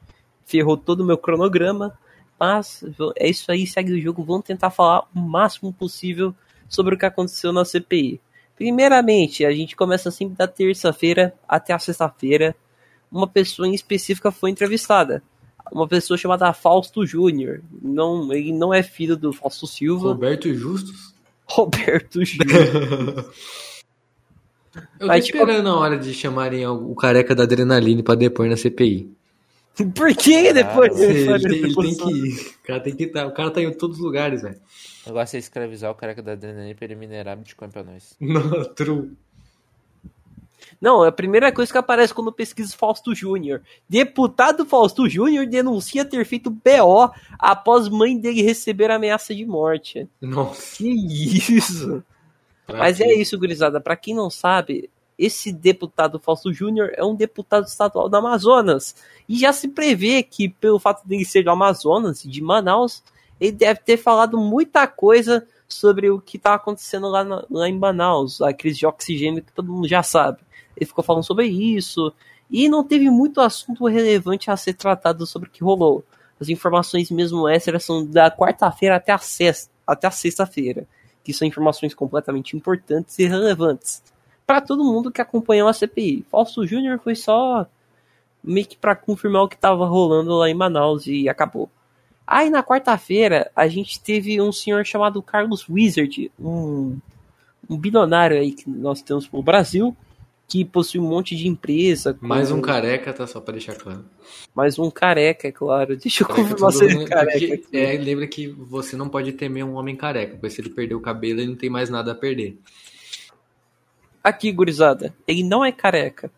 ferrou todo o meu cronograma, mas é isso aí, segue o jogo, vamos tentar falar o máximo possível sobre o que aconteceu na CPI. Primeiramente, a gente começa sempre da terça-feira até a sexta-feira, uma pessoa em específica foi entrevistada. Uma pessoa chamada Fausto Júnior. Não, ele não é filho do Fausto Silva. Roberto Justus? Roberto Júnior. Eu tô Mas, tipo- esperando a hora de chamarem o careca da adrenaline pra depor na CPI. Por que depois Ah, Ele, faz ele tem que ir. O cara, tem que tá, o cara tá em todos os lugares, velho. O negócio é escravizar o careca da adrenalina pra ele minerar Bitcoin pra nós. No, True. Não, a primeira coisa que aparece quando eu pesquiso Fausto Júnior. Deputado Fausto Júnior denuncia ter feito BO após mãe dele receber ameaça de morte. Nossa. Que isso? Mas é isso, gurizada. Pra quem não sabe, esse deputado Fausto Júnior é um deputado estadual do Amazonas. E já se prevê que, pelo fato dele ser do Amazonas de Manaus, ele deve ter falado muita coisa sobre o que está acontecendo lá, na- lá em Manaus, a crise de oxigênio que todo mundo já sabe. Ele ficou falando sobre isso. E não teve muito assunto relevante a ser tratado sobre o que rolou. As informações mesmo extras são da quarta-feira até a sexta, até a sexta-feira que são informações completamente importantes e relevantes para todo mundo que acompanhou a CPI. Fausto Júnior foi só meio que para confirmar o que estava rolando lá em Manaus e acabou. Aí na quarta-feira a gente teve um senhor chamado Carlos Wizard, um, um bilionário aí que nós temos no Brasil, que possui um monte de empresa. com- Mais um careca, tá? Só pra deixar claro. Mais um careca, é claro. Deixa eu Careca, confirmar se ele é careca. aqui. é, lembra que você não pode temer um homem careca, porque se ele perder o cabelo, ele não tem mais nada a perder. Aqui, gurizada. Ele não é careca.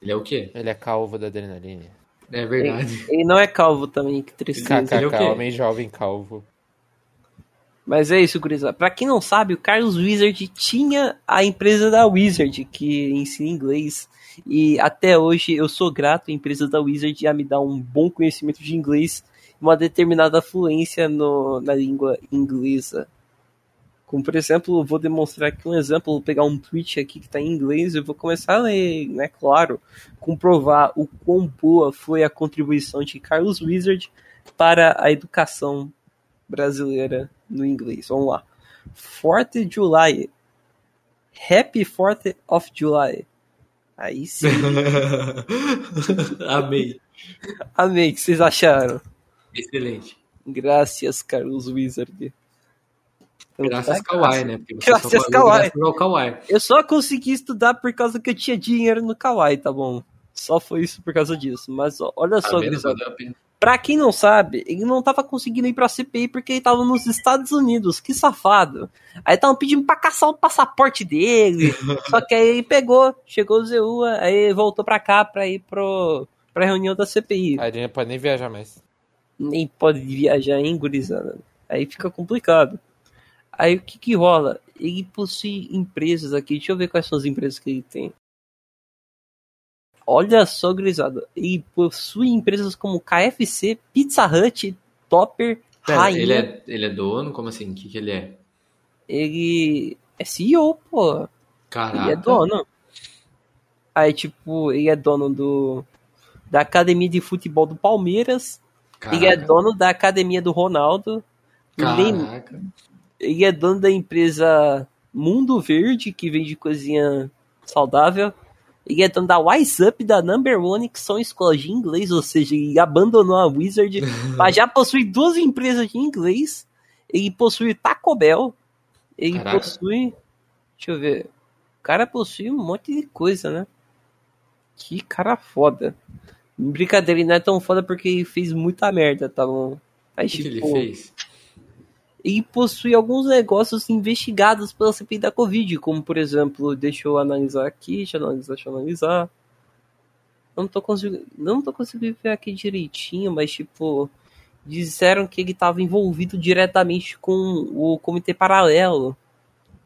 Ele é o quê? Ele é calvo da adrenalina. É verdade. Ele não é calvo também, que tristeza. Ele é o KKK, quê? homem jovem calvo. Mas é isso, gurizada. Pra quem não sabe, o Carlos Wizard tinha a empresa da Wizard, que ensina inglês. E até hoje eu sou grato à empresa da Wizard a me dar um bom conhecimento de inglês e uma determinada fluência no, na língua inglesa. Como, por exemplo, vou demonstrar aqui um exemplo, vou pegar um tweet aqui que está em inglês, eu vou começar a ler, né, claro, comprovar o quão boa foi a contribuição de Carlos Wizard para a educação brasileira no inglês. Vamos lá. 4th July. Happy 4th of July. Aí sim. Amei. Amei. O que vocês acharam? Excelente. Graças, Carlos Wizard. Graças tá, Kawhi, né? Porque você Graças Kawhi. Ao Kawhi. Eu só consegui estudar por causa que eu tinha dinheiro no Kawaii, tá bom? Só foi isso por causa disso. Mas ó, olha Tá só, a. Pra quem não sabe, ele não tava conseguindo ir pra CPI porque ele tava nos Estados Unidos. Que safado. Aí estavam pedindo pra caçar o passaporte dele. só que aí ele pegou, chegou o Zeua, aí voltou pra cá pra ir pro, pra reunião da CPI. Aí ele não pode nem viajar mais. Nem pode viajar em gurizada. Aí fica complicado. Aí o que que rola? Ele possui empresas aqui. Deixa eu ver quais são as empresas que ele tem. Olha só, gurizada. Ele possui empresas como KFC, Pizza Hut, Topper, Pera, Rainha. ele, é, ele é dono? Como assim? O que, que ele é? Ele é CEO, pô. Caraca. Ele é dono. Aí, tipo, ele é dono do da academia de futebol do Palmeiras. Ele é Caraca. dono da academia do Ronaldo. Caraca. Ele é dono da empresa Mundo Verde, que vende coisinha saudável. Ele é dono da Wise Up, da Number One, que são escolas de inglês, ou seja, ele abandonou a Wizard, mas já possui duas empresas de inglês. Ele possui Taco Bell. Ele Caraca. possui. Deixa eu ver. O cara possui um monte de coisa, né? Que cara foda. Brincadeira, ele não é tão foda porque ele fez muita merda, tá bom? Aí, O que, que ele tipo, fez? E possui alguns negócios investigados pela CPI da Covid, como por exemplo, deixa eu analisar aqui, deixa eu analisar, deixa eu analisar. Não tô conseguindo, não tô conseguindo ver aqui direitinho, mas tipo, disseram que ele estava envolvido diretamente com o comitê paralelo,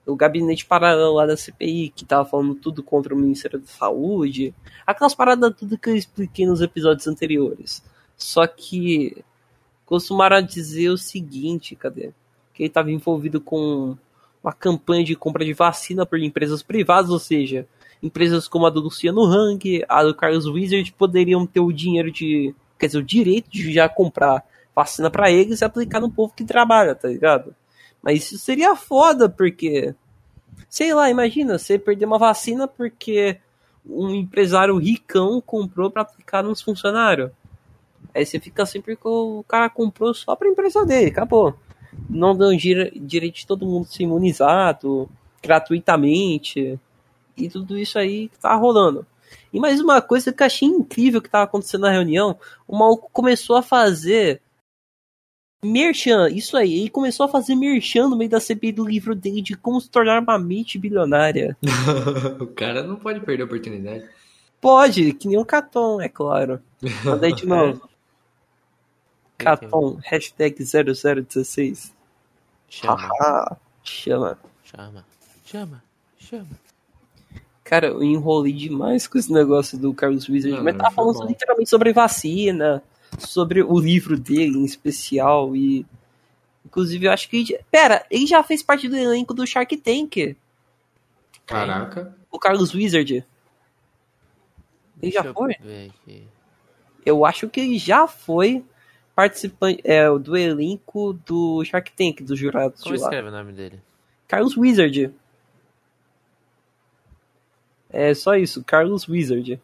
o gabinete paralelo lá da CPI, que tava falando tudo contra o Ministério da Saúde, aquelas paradas tudo que eu expliquei nos episódios anteriores. Só que costumaram dizer o seguinte, cadê? Que ele estava envolvido com uma campanha de compra de vacina por empresas privadas, ou seja, empresas como a do Luciano Hang, a do Carlos Wizard poderiam ter o dinheiro de, quer dizer, o direito de já comprar vacina para eles e aplicar no povo que trabalha, tá ligado? Mas isso seria foda, porque sei lá, imagina você perder uma vacina porque um empresário ricão comprou para aplicar nos funcionários. Aí você fica sempre com o cara comprou só pra empresa dele, acabou. Não dão dire- direito de todo mundo ser imunizado gratuitamente. E tudo isso aí tá rolando. E mais uma coisa que eu achei incrível que tava acontecendo na reunião, o maluco começou a fazer merchan, isso aí, ele começou a fazer merchan no meio da CPI do livro dele de como se tornar uma mente bilionária. o cara não pode perder a oportunidade. Pode, que nem um Caton, é claro. Manda aí de novo. Caton, hashtag 0016. Chama, Ah, chama. chama, chama, chama. Cara, eu enrolei demais com esse negócio do Carlos Wizard, Não, mas tá falando bom. literalmente sobre vacina, sobre o livro dele em especial e. Inclusive, eu acho que. Pera, ele já fez parte do elenco do Shark Tank. Caraca. O Carlos Wizard. Ele Deixa já eu foi? ver aqui. Eu acho que ele já foi participante é, do elenco do Shark Tank, dos jurados Como de lá. escreve o nome dele? Carlos Wizard. É só isso, Carlos Wizard.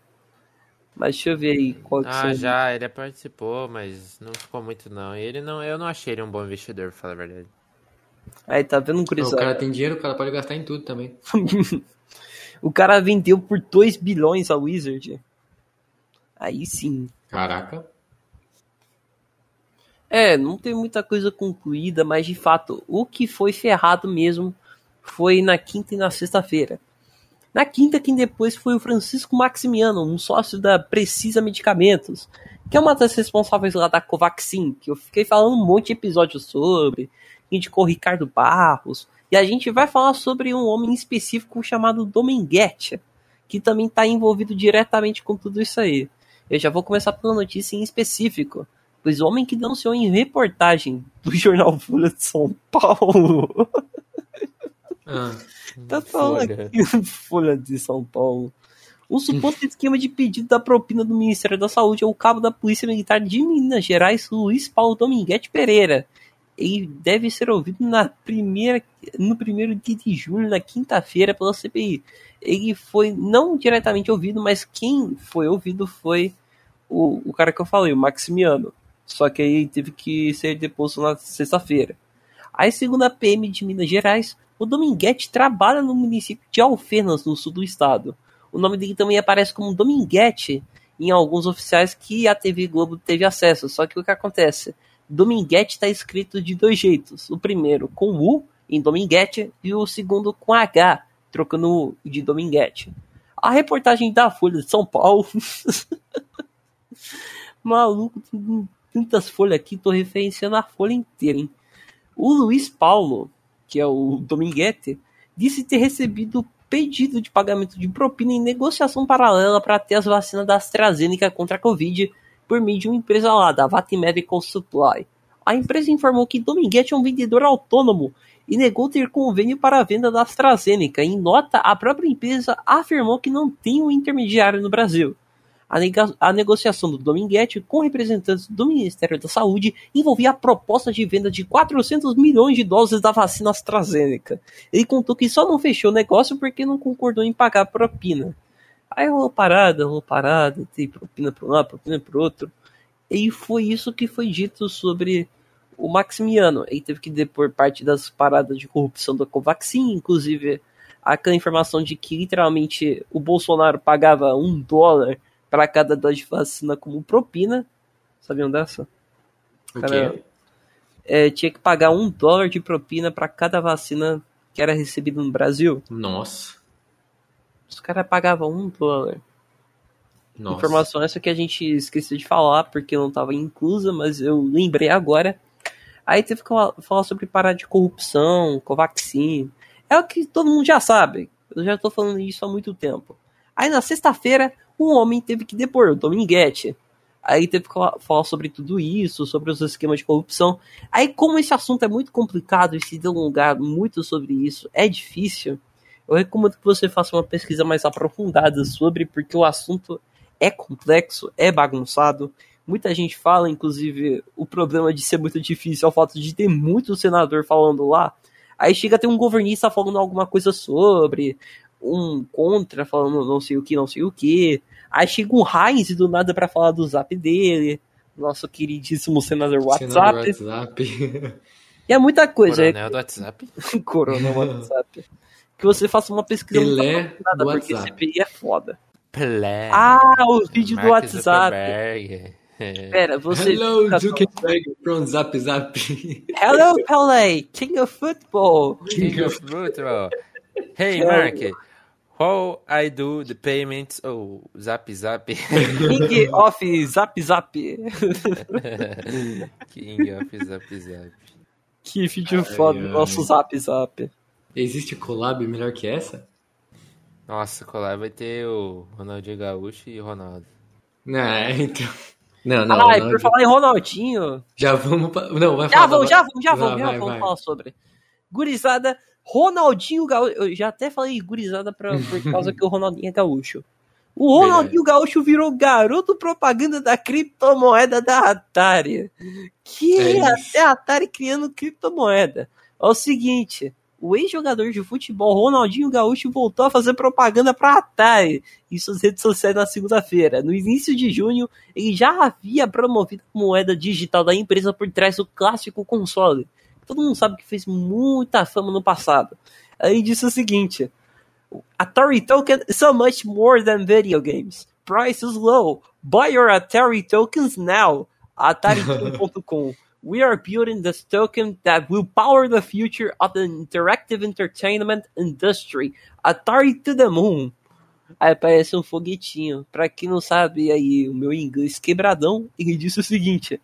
Mas deixa eu ver aí qual que Ah, já, ele participou, mas não ficou muito não. E ele não, eu não achei ele um bom investidor, pra falar a verdade. Aí tá vendo, O gurizada? cara tem dinheiro, o cara pode gastar em tudo também. O cara vendeu por 2 bilhões a Wizard. Aí sim. Caraca. É, não tem muita coisa concluída, mas de fato, o que foi ferrado mesmo foi na quinta e na sexta-feira. Na quinta, quem depois foi o Francisco Maximiano, um sócio da Precisa Medicamentos, que é uma das responsáveis lá da Covaxin, que eu fiquei falando um monte de episódios sobre, indicou Ricardo Barros, e a gente vai falar sobre um homem específico chamado Dominguete, que também está envolvido diretamente com tudo isso aí. Eu já vou começar pela notícia em específico, pois o homem que denunciou em reportagem do jornal Folha de São Paulo. Ah, tá falando Folha. aqui Folha de São Paulo. Um suposto esquema de pedido da propina do Ministério da Saúde ao cabo da Polícia Militar de Minas Gerais, Luiz Paulo Dominguete Pereira. Ele deve ser ouvido na primeira, no primeiro dia de julho, na quinta-feira, pela CPI. Ele foi não diretamente ouvido, mas quem foi ouvido foi o, o cara que eu falei, o Maximiano. Só que aí teve que ser deposto na sexta-feira. Aí, segundo a PM de Minas Gerais, o Dominguete trabalha no município de Alfenas, no sul do estado. O nome dele também aparece como Dominguete em alguns oficiais que a TV Globo teve acesso. Só que o que acontece? Dominguete está escrito de dois jeitos. O primeiro com U, em Dominguete, e o segundo com H, trocando o de Dominguete. A reportagem da Folha de São Paulo. Maluco, tantas folhas aqui, tô referenciando a folha inteira, hein? O Luiz Paulo, que é o Dominguete, disse ter recebido pedido de pagamento de propina em negociação paralela para ter as vacinas da AstraZeneca contra a Covid por meio de uma empresa lá, da Medical Supply. A empresa informou que Dominguete é um vendedor autônomo e negou ter convênio para a venda da AstraZeneca. Em nota, a própria empresa afirmou que não tem um intermediário no Brasil. A, nega- a negociação do Dominguete com representantes do Ministério da Saúde envolvia a proposta de venda de 400 milhões de doses da vacina AstraZeneca. Ele contou que só não fechou o negócio porque não concordou em pagar propina. Aí rolou parada, rolou parada, tem propina para um lado, propina para outro. E foi isso que foi dito sobre o Maximiano. Ele teve que depor parte das paradas de corrupção da Covaxin, inclusive aquela informação de que literalmente o Bolsonaro pagava um dólar para cada dose de vacina como propina. Sabiam dessa? Cara, quê? É, tinha que pagar um dólar de propina para cada vacina que era recebida no Brasil. Nossa. Os caras pagavam um dólar. Nossa. Informação essa que a gente esqueceu de falar porque não estava inclusa, mas eu lembrei agora. Aí teve que falar- sobre parar de corrupção, Covaxin. É o que todo mundo já sabe. Eu já tô falando isso há muito tempo. Aí na sexta-feira, um homem teve que depor, o Dominguete. Aí teve que falar- sobre tudo isso, sobre os esquemas de corrupção. Aí, como esse assunto é muito complicado e se delongar muito sobre isso é difícil, eu recomendo que você faça uma pesquisa mais aprofundada sobre, porque o assunto é complexo, é bagunçado. Muita gente fala, inclusive, o problema de ser muito difícil é o fato de ter muito senador falando lá. Aí chega a ter um governista falando alguma coisa sobre, um contra falando não sei o que, não sei o que. Aí chega um Heinz do nada pra falar do zap dele. Nosso queridíssimo senador WhatsApp. Senador WhatsApp. E é muita coisa. Coronel do WhatsApp. É Corona WhatsApp. Que você faça uma pesquisa muito Pelé aprofundada, do porque WhatsApp. CPI é foda. Pelé. Ah, o vídeo do Mark WhatsApp. Zuckerberg. Pera, você. Hello, Zuckerberg from Zap Zap. Hello, Pelé, King of Football. King of Football. Hey, Mark. How I do the payments? Oh, zap zap. King of Zap Zap. King of zap zap. Que vídeo foda, ai. nosso Zap Zap. Existe collab melhor que essa? Nossa, colar vai ter o Ronaldinho Gaúcho e o Ronaldo. Não, então. Não, não. Ai, não, por falar em Ronaldinho. Já vamos. pra- Não, vai Já falar. vamos, já vamos, já vamos, já vamos falar sobre. Gurizada, Ronaldinho Gaúcho. Eu já até falei gurizada pra, por causa que o Ronaldinho é gaúcho. O Ronaldinho Gaúcho virou garoto propaganda da criptomoeda da Atari. Que É é até a Atari criando criptomoeda. É o seguinte, o ex-jogador de futebol Ronaldinho Gaúcho voltou a fazer propaganda para Atari em suas redes sociais na segunda-feira. No início de junho, ele já havia promovido a moeda digital da empresa por trás do clássico console. Todo mundo sabe que fez muita fama no passado. Aí disse o seguinte: Atari token is so much more than video games. Price is low. Buy your Atari tokens now. Atari.com. We are building this token that will power the future of the interactive entertainment industry. Atari to the moon. Aí aparece um foguetinho. Pra quem não sabe aí, o meu inglês quebradão, ele disse o seguinte: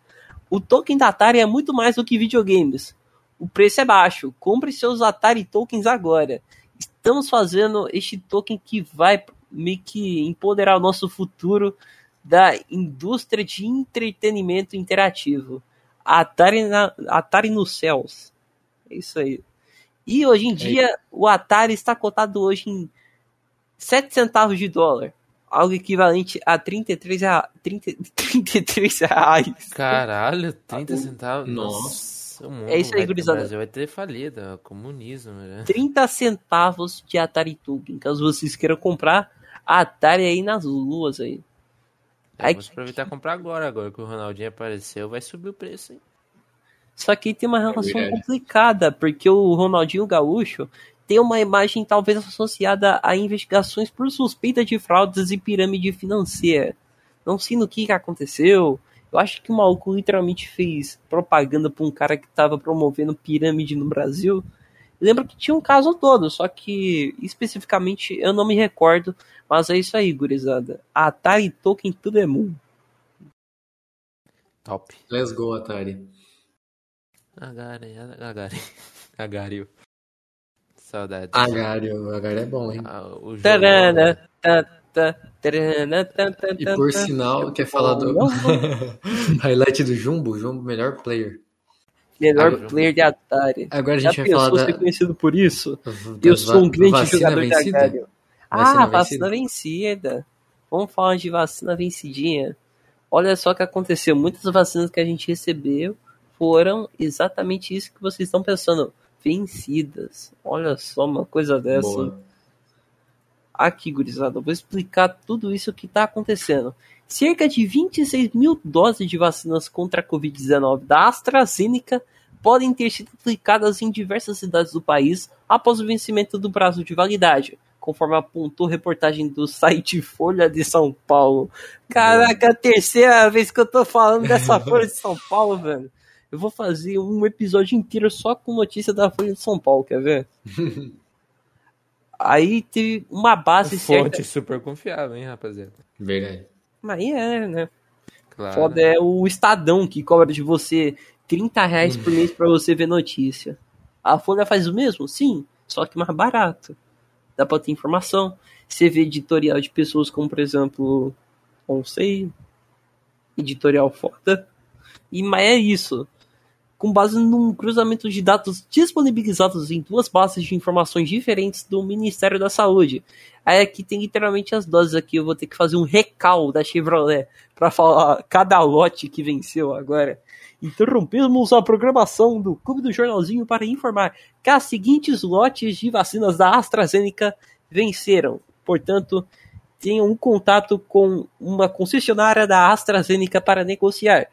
O token da Atari é muito mais do que videogames. O preço é baixo. Compre seus Atari tokens agora. Estamos fazendo este token que vai meio que empoderar o nosso futuro da indústria de entretenimento interativo. Atari, na, Atari nos céus. É isso aí. E hoje em dia, o Atari está cotado hoje em 7 centavos de dólar. Algo equivalente a 33, a, 30, 33 reais. Caralho, 30 centavos? Nossa. O mundo É isso aí, gurizada. O Brasil vai ter falido, é o comunismo, né? 30 centavos de Atari Token. Caso vocês queiram comprar, Atari aí nas luas aí. Ai, Vamos aproveitar e comprar agora, agora que o Ronaldinho apareceu, vai subir o preço, hein? Só que tem uma relação verdade. complicada, porque o Ronaldinho Gaúcho tem uma imagem talvez associada a investigações por suspeita de fraudes e pirâmide financeira. Não sei no que, que aconteceu. Eu acho que o maluco literalmente fez propaganda pra um cara que tava promovendo pirâmide no Brasil. Lembro que tinha um caso todo, só que especificamente eu não me recordo. Mas é isso aí, gurizada. Atari Token to the Moon. Top. Let's go, Atari. Agari, Agari. Agario. Saudades. Agário, Agário é bom, hein? Ah, o jogo... Tarana, tá, E por sinal, quer falar do highlight do Jumbo? Jumbo, melhor player. Melhor Ah, player de Atari. Agora a Já gente vai falar da, ser conhecido por isso? Eu sou um grande jogador de vencida? Atari. Vacina Ah, vacina vencida. Vamos falar de vacina vencidinha. Olha só o que aconteceu. Muitas vacinas que a gente recebeu foram exatamente isso que vocês estão pensando. Vencidas. Olha só uma coisa dessa. Boa. Aqui, gurizada, vou explicar tudo isso que está acontecendo. Cerca de 26 mil doses de vacinas contra a Covid-19 da AstraZeneca podem ter sido aplicadas em diversas cidades do país após o vencimento do prazo de validade, conforme apontou reportagem do site Folha de São Paulo. Caraca, a terceira vez que eu tô falando dessa Folha de São Paulo, velho. Eu vou fazer um episódio inteiro só com notícia da Folha de São Paulo, quer ver? Aí teve uma base certa. Fonte super confiável, hein, rapaziada? Verdade. Mas aí é, né? Claro. Foda é o Estadão que cobra de você 30 reais por mês pra você ver notícia. A Folha faz o mesmo? Sim, só que mais barato. Dá pra ter informação. Você vê editorial de pessoas como, por exemplo, não sei, editorial foda. E mas é isso. Com base num cruzamento de dados disponibilizados em duas bases de informações diferentes do Ministério da Saúde. Aí aqui tem literalmente as doses aqui. Eu vou ter que fazer um recal da Chevrolet para falar cada lote que venceu agora. Interrompemos a programação do Clube do Jornalzinho para informar que as seguintes lotes de vacinas da AstraZeneca venceram. Portanto, tenham um contato com uma concessionária da AstraZeneca para negociar.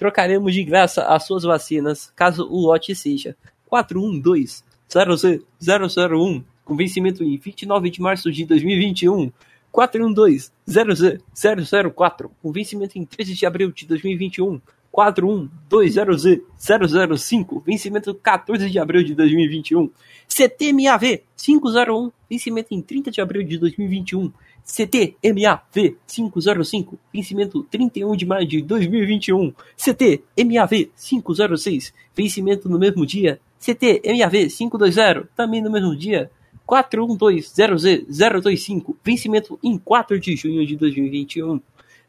Trocaremos de graça as suas vacinas, caso o lote seja 412-00001, com vencimento em 29 de março de 2021. 412-00004, com vencimento em 13 de abril de 2021. 4120005, vencimento 14 de abril de 2021. CTMAV 501, vencimento em 30 de abril de 2021. CTMAV 505, vencimento 31 de maio de 2021. CTMAV 506, vencimento no mesmo dia. CTMAV 520, também no mesmo dia. 41200025, vencimento em 4 de junho de 2021.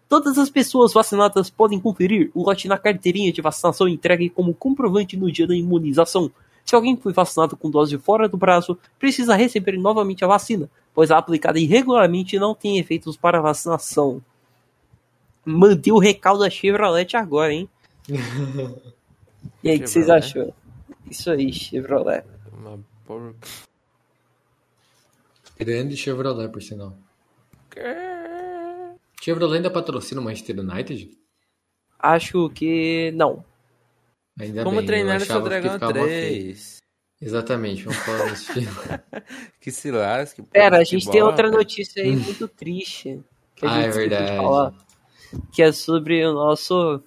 Todas as pessoas vacinadas podem conferir o lote na carteirinha de vacinação entregue como comprovante no dia da imunização. Se alguém foi vacinado com dose fora do prazo, precisa receber novamente a vacina, pois a aplicada irregularmente não tem efeitos para a vacinação. Mandei o recaldo da Chevrolet agora, hein? E aí, o que vocês acham? Isso aí, Chevrolet. Uma por... Grande Chevrolet, por sinal. Chevrolet ainda patrocina o Manchester United? Acho que não. Ainda Como bem, treinar no seu que Dragão ficava feio. 3? Exatamente, vamos falar desse filme. Que se lasque. Pera, a gente tem outra notícia aí muito triste. Que a Ah, é gente esqueceu de verdade. falar, que é sobre o nosso,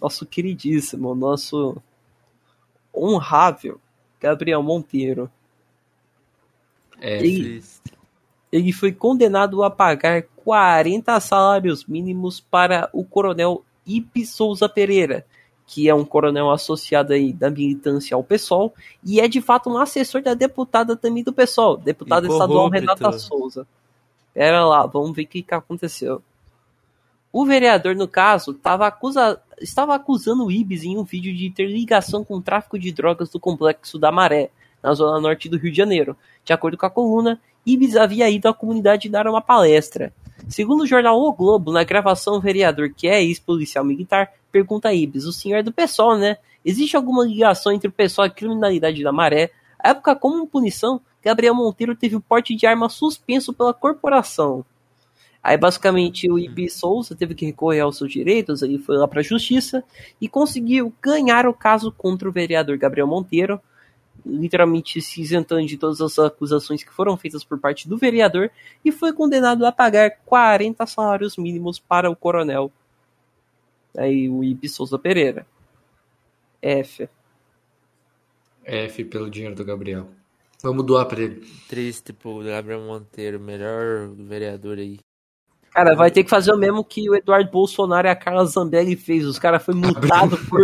nosso queridíssimo, nosso honrável Gabriel Monteiro. É, E- Triste. Ele foi condenado a pagar 40 salários mínimos para o coronel Ipe Souza Pereira, que é um coronel associado aí da militância ao PSOL e é de fato um assessor da deputada também do PSOL, deputada estadual. Renata Souza. Pera lá, vamos ver o que, que aconteceu. O vereador, no caso, tava acusa... estava acusando o Ibis em um vídeo de ter ligação com o tráfico de drogas do complexo da Maré, na zona norte do Rio de Janeiro. De acordo com a coluna, Ibis havia ido à comunidade dar uma palestra. Segundo o jornal O Globo, na gravação, o vereador, que é ex-policial militar, pergunta a Ibis: o senhor é do PSOL, né? Existe alguma ligação entre o PSOL e a criminalidade da maré? À época, como punição, Gabriel Monteiro teve o porte de arma suspenso pela corporação. Aí, basicamente, o Ibis Souza teve que recorrer aos seus direitos, ele foi lá para a justiça e conseguiu ganhar o caso contra o vereador Gabriel Monteiro, literalmente se isentando de todas as acusações que foram feitas por parte do vereador e foi condenado a pagar 40 salários mínimos para o coronel. Aí o Ibi Souza Pereira. F. F pelo dinheiro do Gabriel. Vamos doar pra ele. Triste pro Gabriel Monteiro, melhor vereador aí. Cara, vai ter que fazer o mesmo que o Eduardo Bolsonaro e a Carla Zambelli fez. Os caras foram multados por,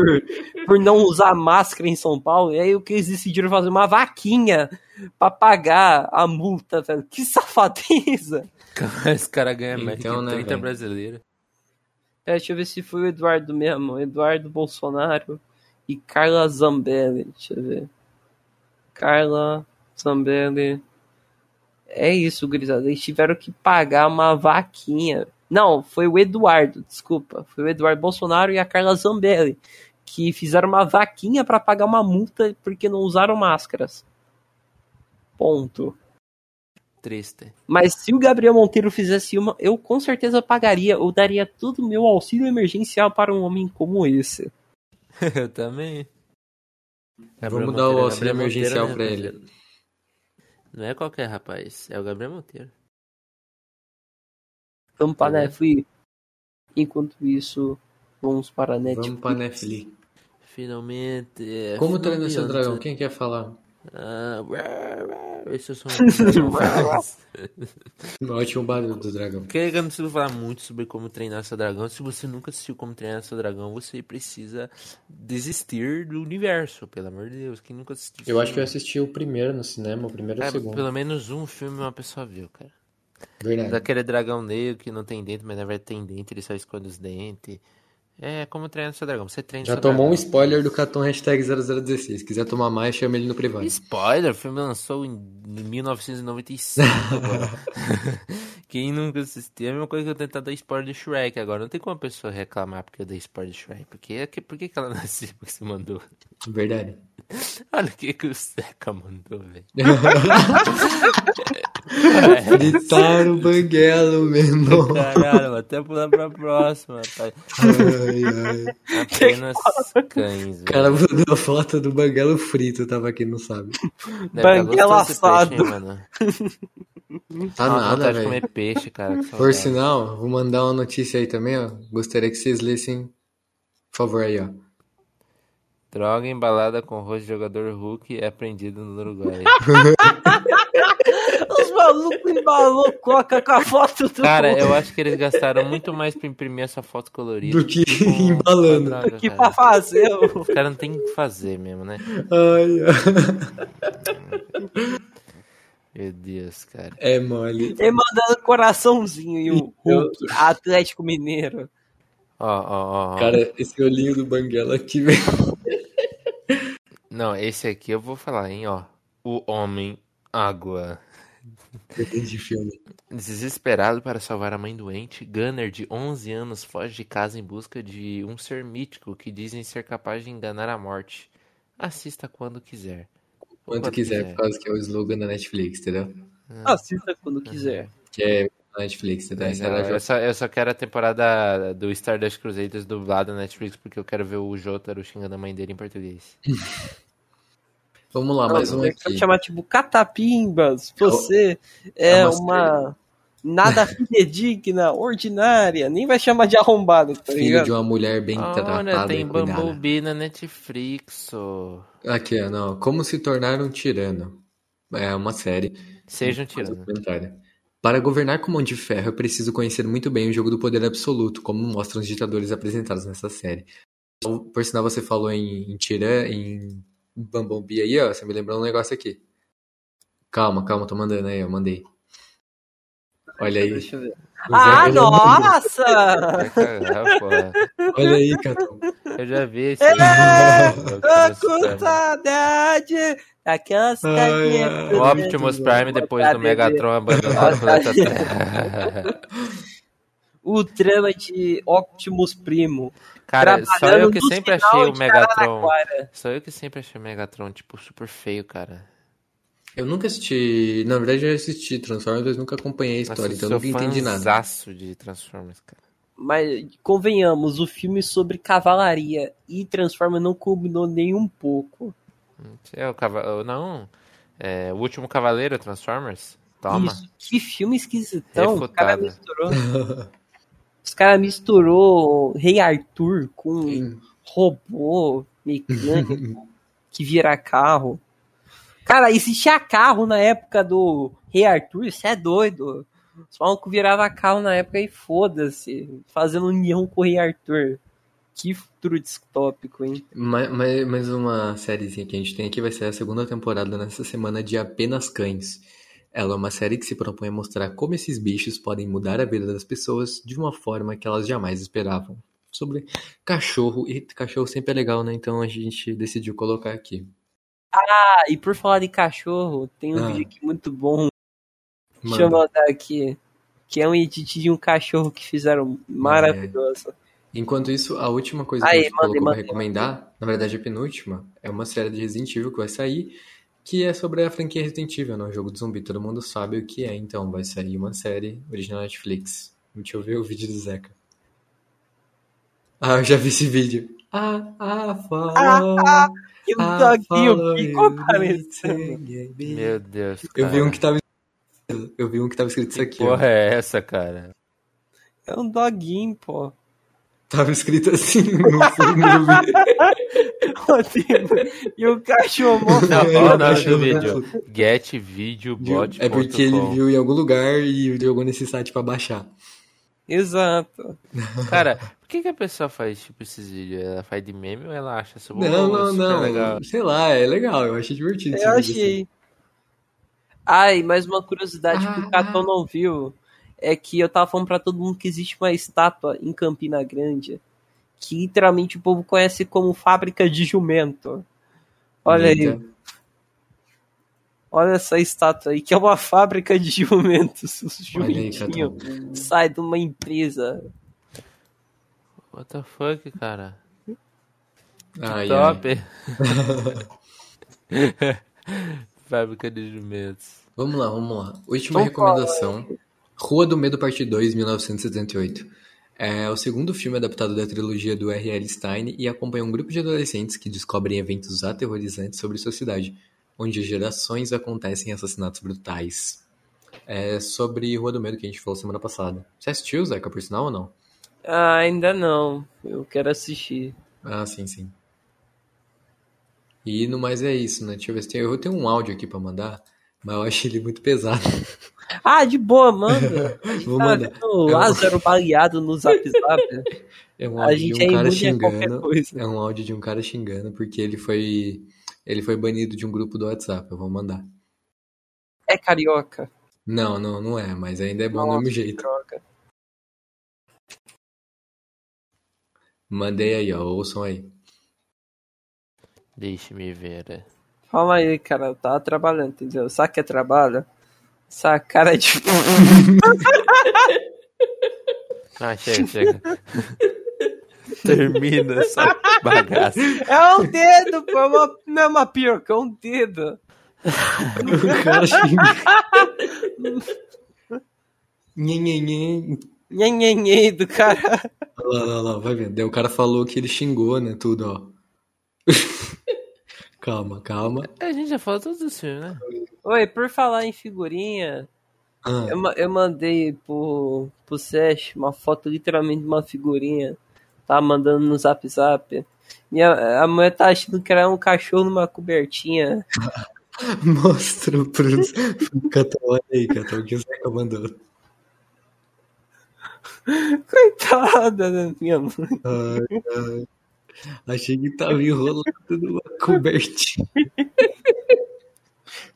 por não usar máscara em São Paulo. E aí o que eles decidiram fazer uma vaquinha pra pagar a multa, velho. Que safadeza! Esse cara ganha mais Então, que né, 30 velho? brasileiros. É, deixa eu ver se foi o Eduardo mesmo. Eduardo Bolsonaro e Carla Zambelli. Deixa eu ver. Carla Zambelli. É isso, gurizada. Eles tiveram que pagar uma vaquinha. Não, foi o Eduardo, desculpa. Foi o Eduardo Bolsonaro e a Carla Zambelli. Que fizeram uma vaquinha para pagar uma multa porque não usaram máscaras. Ponto. Triste. Mas se o Gabriel Monteiro fizesse uma, eu com certeza pagaria. Eu daria todo o meu auxílio emergencial para um homem como esse. Eu também. Vamos dar o Monteiro, auxílio Gabriel Monteiro, emergencial né, pra ele. Não é qualquer rapaz, é o Gabriel Monteiro. Vamos para bom. Netflix. Enquanto isso, vamos para a Netflix. Vamos pra Netflix. Finalmente. é, Como treinar seu finalmente. dragão? Quem quer falar? Ué, esse é o som faço. Ótimo barulho do dragão. Porque eu não preciso falar muito sobre como treinar seu dragão. Se você nunca assistiu como treinar seu dragão, você precisa desistir do universo, pelo amor de Deus. Quem nunca assistiu? Eu acho que eu assisti o primeiro no cinema, o primeiro e o É, segundo. pelo menos um filme uma pessoa viu, cara. Verdade. Daquele dragão negro que não tem dente, mas na verdade tem dente, ele só esconde os dentes. É como treinar seu dragão. Você treina Já seu tomou um dragão. spoiler do Caton hashtag 0016. Quiser tomar mais, chama ele no privado. Spoiler, o filme lançou em 1995 agora. Quem nunca assistiu, é a mesma coisa que eu tentar dar spoiler de Shrek agora. Não tem como a pessoa reclamar porque eu dei spoiler de Shrek. Porque, por que, que ela assistiu porque você mandou? Verdade. Olha o que, que o Seca mandou, velho. Fritaram o banguelo, menor. Caralho, vou até pular pra próxima, pai. Ai, ai. Apenas cães, O cara mandou a foto do banguelo frito, tava aqui, não sabe. Tá esse assado. peixe, hein, mano. Tá Dá nada, velho. comer peixe, cara. Por sinal, vou mandar uma notícia aí também, ó. Gostaria que vocês lessem. Por favor, aí, ó. Droga embalada com rosto de jogador Hulk é apreendido no Uruguai. Os malucos embalou coca com a foto do. Cara, eu acho que eles gastaram muito mais pra imprimir essa foto colorida Do que com embalando. a droga, que cara. pra fazer. o- Os caras não tem o que fazer mesmo, né? Ai, ai. Meu Deus, cara. É mole. Ele mandando coraçãozinho e o Hulk, Atlético Mineiro. Ó, ó, ó. Cara, esse olhinho do banguelo aqui, velho. Não, esse aqui eu vou falar, hein, ó. O Homem Água. De filme. Desesperado para salvar a mãe doente, Gunner, de 11 anos, foge de casa em busca de um ser mítico que dizem ser capaz de enganar a morte. Assista quando quiser. Ou Quanto quiser, por causa que é o slogan da Netflix, entendeu? Assista quando quiser. Que é Netflix, entendeu? Mas, já- eu, só, eu só quero a temporada do Stardust Crusaders dublada na Netflix porque eu quero ver o Jotaro xingando a mãe dele em português. Vamos lá, mais um Vai aqui. chamar tipo Catapimbas. Você é é, uma uma. Nada fidedigna, ordinária. Nem vai chamar de arrombado, tá Filho ligado? de uma mulher bem Olha, tratada tem. Bumblebee na Netflix. ô. Aqui, ó, não. Como se tornar um tirano. É uma série. Seja um tirano. Para governar com mão de ferro, é preciso conhecer muito bem o jogo do poder absoluto, como mostram os ditadores apresentados nessa série. Então, Por sinal, você falou em, em Tira, em Bumblebee aí, ó. Você me lembrou um negócio aqui. Calma, calma, tô mandando aí, eu mandei. Olha aí. Deixa eu ver. O Ah, mandou. nossa! Olha aí, Catão. Eu já vi esse. É, saudade carinhas. ai. O Optimus Prime depois do Megatron abandonar o planeta Terra. O trama de Optimus Primo. Cara, só eu que sempre achei o Megatron. Araraquara. Só eu que sempre achei o Megatron, tipo, super feio, cara. Eu nunca assisti. Na verdade, eu já assisti Transformers, mas nunca acompanhei a história, Nossa, então eu nunca entendi nada. de Transformers, cara. Mas convenhamos, o filme sobre cavalaria e Transformers não combinou nem um pouco. É o cavaleiro. Não. É, o último cavaleiro Transformers? Toma. Isso, que filme esquisitão. O Refutado. cara misturou. Os caras misturou Rei Arthur com Sim. robô mecânico que vira carro. Cara, existia carro na época do Rei Arthur, isso é doido. Os malucos virava carro na época e foda-se, fazendo união com o Rei Arthur. Que futuro distópico, hein? Ma- ma- Mais uma sériezinha que a gente tem aqui vai ser a segunda temporada nessa semana de Apenas Cães. Ela é uma série que se propõe a mostrar como esses bichos podem mudar a vida das pessoas de uma forma que elas jamais esperavam. Sobre cachorro, e cachorro sempre é legal, né? Então a gente decidiu colocar aqui. Ah, e por falar de cachorro, tem um Ah. vídeo aqui muito bom. Deixa Manda. eu mandar aqui. Que é um edit de um cachorro que fizeram maravilhoso. Enquanto isso, a última coisa Aí, que a gente mandei, colocou pra mandei, recomendar, na verdade a penúltima, é uma série de Resident Evil que vai sair, que é sobre a franquia Resident Evil, né? O jogo de zumbi, todo mundo sabe o que é, então vai sair uma série original Netflix. Deixa eu ver o vídeo do Zeca. Ah, eu já vi esse vídeo. Ah, ah, fala. O ah, doguinho fala, ficou eu parecendo. disse, Meu Deus, cara. Eu vi um que tava eu vi um que tava escrito isso aqui, ó. Porra, é essa, cara? É um doguinho, pô. Tava escrito assim no filme. e o cachorro morreu. Não, É, olha o nome do vídeo. Getvideobot.com É porque ele viu em algum lugar e jogou nesse site pra baixar. Exato. Cara, por que, que a pessoa faz tipo esses vídeos? Ela faz de meme ou ela acha super, Não, não, não. legal? Sei lá, é legal. Eu achei divertido. esse Eu vídeo, assim. achei. Ai, mais uma curiosidade que Ah. o Catão não viu é que eu tava falando pra todo mundo que existe uma estátua em Campina Grande que literalmente o povo conhece como fábrica de jumento. Olha aí, Eita. olha essa estátua aí, que é uma fábrica de jumentos. Os aí, jumentinhos Catão. saem de uma empresa. What the fuck, cara? Ai, ai. Top. Fábrica de jumentos. Vamos lá, vamos lá. Última Então recomendação. Rua do Medo, parte 2, 1978. É o segundo filme adaptado da trilogia do R.L. Stein e acompanha um grupo de adolescentes que descobrem eventos aterrorizantes sobre sua cidade, onde gerações acontecem assassinatos brutais. É sobre Rua do Medo que a gente falou semana passada. Você assistiu, Zeca, por sinal ou não? Ah, ainda não. Eu quero assistir. Ah, sim, sim. E no mais é isso, né? Deixa eu ver se tem. Eu tenho um áudio aqui pra mandar, mas eu achei ele muito pesado. Ah, de boa, manda. A gente Vou tá mandar. vendo o Lázaro baleado no Zap Zap. É um A áudio gente de é um cara imune a qualquer xingando. É um áudio de um cara xingando porque ele foi. Ele foi banido de um grupo do WhatsApp. Eu vou mandar. É carioca. Não, não, não é, mas ainda é bom do Nossa, mesmo que jeito. droga. Mandei aí, ó. Ouçam aí. Deixe-me ver. é. Fala aí, cara. Eu tava trabalhando, entendeu? Sabe que é trabalho? Essa cara de. Ah, chega, chega. Termina essa bagaça. É um dedo, pô. é Uma... Não é uma piroca, é um dedo. o cara. Nhenhenhen do cara. Olha lá, olha lá, vai vendo. Daí o cara falou que ele xingou, né? Tudo, ó. Calma, calma. A gente já falou todos os filmes, né? Oi, por falar em figurinha, Ah, eu, ma- eu mandei pro, pro Sesh uma foto literalmente de uma figurinha. Tá mandando no zap zap. Minha, a mulher tá achando que era um cachorro numa cobertinha. mostra pros. Catão, olha aí, Catão, que o Zeca mandou. Coitada da minha mãe. Ai, ai. Achei que tava enrolando numa cobertinha.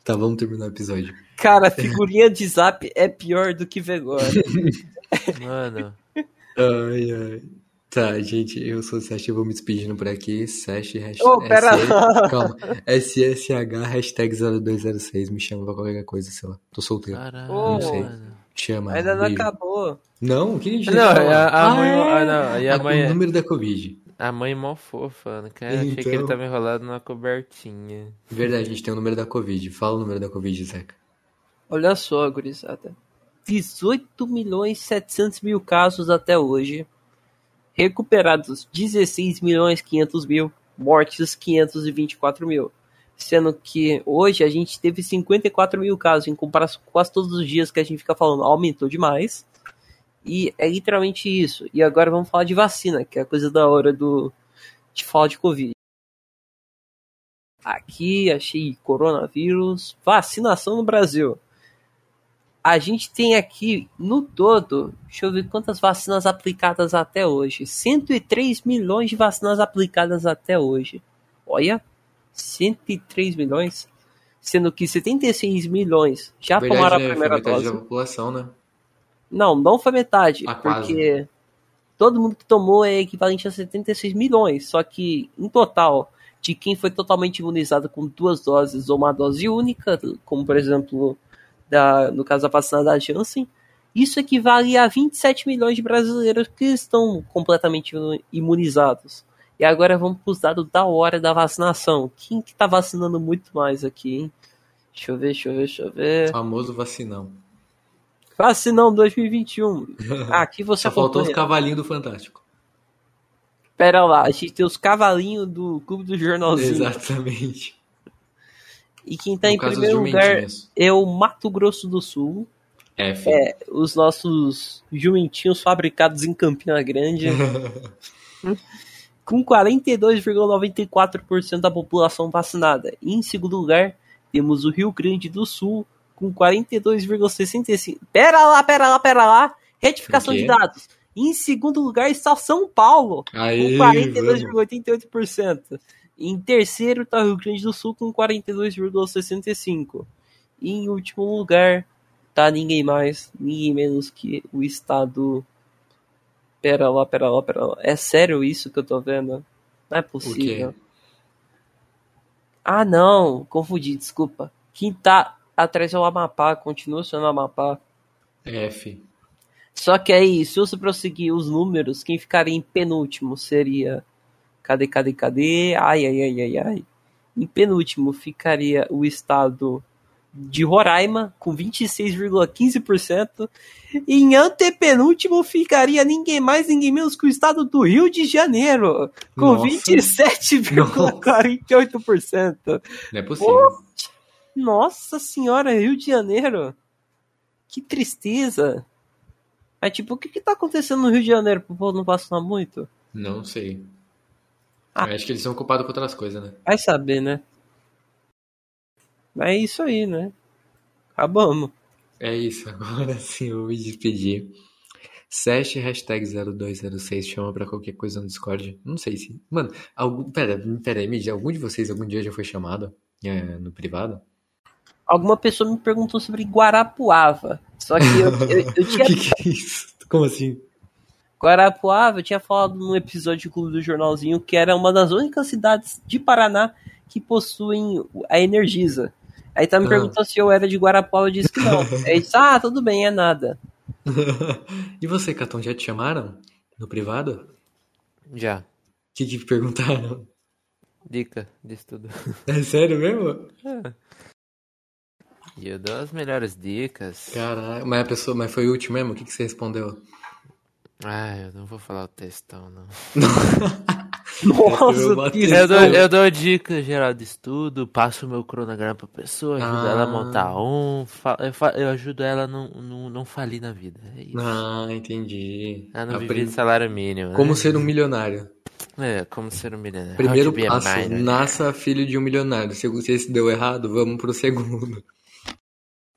Tá, vamos terminar o episódio. Cara, figurinha de zap é pior do que Vegora. Mano, Ai, ai. Tá, gente, eu sou o Sash, eu vou me despedindo por aqui. Sash, hashtag. Ô, pera S- lá. Calma. SSH, hashtag 0206. Me chama pra qualquer coisa, sei lá. Tô solteiro. caralho, Ô, mano. Chama. Ainda não beijo. acabou. Não, o que a gente Não, a- a mãe- é. ah, não, e a Ah, mãe- O número da Covid. A mãe mó fofa, não quer? Achei que ele Então. tava enrolado numa cobertinha. Verdade, a gente tem o número da Covid. Fala o número da Covid, Zeca. Olha só, gurizada. 18 milhões 700 mil casos até hoje. Recuperados 16 milhões 500 mil. Mortes 524 mil. Sendo que hoje a gente teve 54 mil casos em comparação com quase todos os dias que a gente fica falando. Aumentou demais. E é literalmente isso. E agora vamos falar de vacina, que é a coisa da hora do de falar de Covid. Aqui achei coronavírus, vacinação no Brasil. A gente tem aqui no todo, deixa eu ver quantas vacinas aplicadas até hoje. 103 milhões de vacinas aplicadas até hoje. Olha, 103 milhões, sendo que 76 milhões já Verdade, tomaram né? a Foi primeira metade dose. da população, né? Não, não foi metade, Ah, quase. porque todo mundo que tomou é equivalente a 76 milhões, só que em total, de quem foi totalmente imunizado com duas doses ou uma dose única, como por exemplo, da, no caso da vacina da Janssen, isso equivale a 27 milhões de brasileiros que estão completamente imunizados. E agora vamos para os dados da hora da vacinação. Quem que tá vacinando muito mais aqui, hein? Deixa eu ver, deixa eu ver, deixa eu ver. Famoso vacinão. Vacinão 2021. Aqui você Só faltou os cavalinhos do Fantástico. Pera lá, a gente tem os cavalinhos do Clube do Jornalzinho. Exatamente. E quem tá No em primeiro lugar é o Mato Grosso do Sul. F. É, os nossos jumentinhos fabricados em Campina Grande. com 42,94% da população vacinada. E em segundo lugar, temos o Rio Grande do Sul com 42,65%. Pera lá, pera lá, pera lá. Retificação de dados. Em segundo lugar está São Paulo Aí, com vamos. 42,88%. Em terceiro está o Rio Grande do Sul com 42,65%. E em último lugar tá ninguém mais, ninguém menos que o estado. Pera lá, pera lá, pera lá. É sério isso que eu tô vendo? Não é possível. Ah, não, confundi, desculpa. Quem tá atrás é o Amapá, continua sendo o Amapá. F. Só que aí, se você prosseguir os números, quem ficaria em penúltimo seria. Cadê, cadê, cadê? Ai, ai, ai, ai, ai. Em penúltimo ficaria o estado de Roraima, com 26,15%. E em antepenúltimo ficaria ninguém mais, ninguém menos que o estado do Rio de Janeiro, com Nossa. 27,48%. Não é possível. Nossa senhora, Rio de Janeiro. Que tristeza. É tipo, o que que tá acontecendo no Rio de Janeiro pro povo não vacinar muito? Não sei. Ah. Acho que eles são ocupados com outras coisas, né? Vai saber, né? Mas é isso aí, né? Acabamos. É isso, agora sim eu vou me despedir. Sesh hashtag 0206 chama pra qualquer coisa no Discord. Não sei se. Mano, algum. Pera, pera aí, me diz, algum de vocês algum dia já foi chamado é, no privado? Alguma pessoa me perguntou sobre Guarapuava. Só que eu, eu, eu tinha. que que é isso? Como assim? Guarapuava, eu tinha falado num episódio do Clube do Jornalzinho que era uma das únicas cidades de Paraná que possuem a Energisa. Aí tá me Ah. perguntando se eu era de Guarapuava, eu disse que não. Aí disse, ah, tudo bem, é nada. e você, Catão, já te chamaram? No privado? Já. O que que perguntaram? Dica disso tudo. É sério mesmo? E eu dou as melhores dicas. Caralho, mas a pessoa, mas foi útil mesmo? O que que você respondeu? Ah, eu não vou falar o textão, não. Nossa, que Eu dou, eu dou dica geral de estudo, passo o meu cronograma pra pessoa, ajudo Ah. ela a montar um, eu, eu ajudo ela a não, não, não falir na vida. É isso. Ah, entendi. Ela não vive Aprendi de salário mínimo. né? Como ser um milionário. É, como ser um milionário. Primeiro passo, millionaire. nasça filho de um milionário. Se se esse deu errado, vamos pro segundo.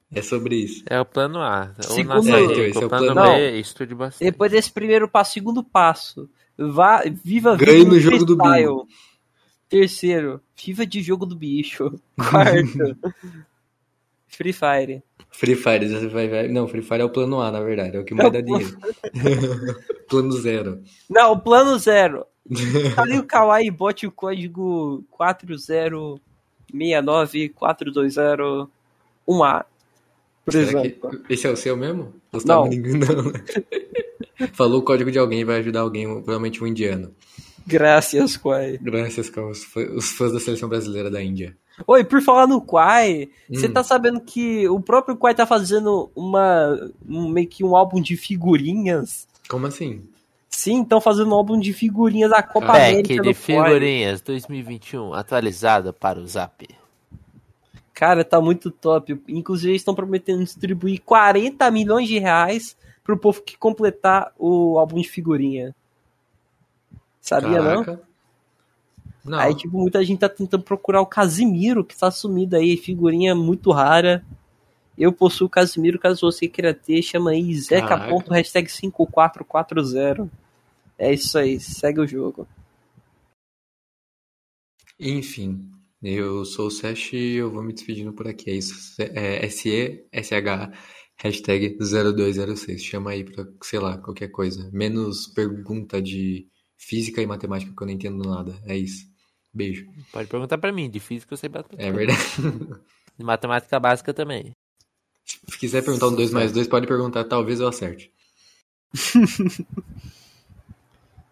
É sobre isso. É o plano A. Ou Segundo- nascer É, rico. então, esse é o plano plano B, estude bastante. Depois desse primeiro passo, segundo passo, vá, viva Ganhe no jogo do freestyle. Terceiro, viva de jogo do bicho. Quarto, Free Fire. Free Fire, você vai, Não, Free Fire é o plano A, na verdade. É o que mais dá dinheiro. plano zero. Não, plano zero. Ali o Kawaii bote o código 4069420 1A. Por Será exemplo. esse é o seu mesmo? Você Não. tá me enganando? Falou o código de alguém, vai ajudar alguém, provavelmente um indiano. Graças, Kawaii. Graças aos fã- os fãs da seleção brasileira da Índia. Oi, por falar no Quai, você Hum. tá sabendo que o próprio Quai tá fazendo uma. Um, meio que um álbum de figurinhas? Como assim? Sim, estão fazendo um álbum de figurinhas da Copa Pack América de no Quai. figurinhas 2021 atualizado para o Zap. Cara, tá muito top. Inclusive, eles estão prometendo distribuir 40 milhões de reais pro povo que completar o álbum de figurinha. Sabia, não? Caraca. Não. Aí, tipo, muita gente tá tentando procurar o Casimiro, que tá sumido aí, figurinha muito rara. Eu possuo o Casimiro, caso você queira ter, chama aí zeca. Caraca. hashtag 5440. É isso aí, segue o jogo. Enfim, eu sou o Sesh e eu vou me despedindo por aqui. É isso. É S-E-S-H, hashtag 0206. Chama aí pra, sei lá, qualquer coisa. Menos pergunta de física e matemática que eu não entendo nada. É isso. Beijo. Pode perguntar pra mim, de física eu sei bastante. É verdade. De matemática básica também. Se quiser perguntar um 2 mais 2, pode perguntar, talvez eu acerte.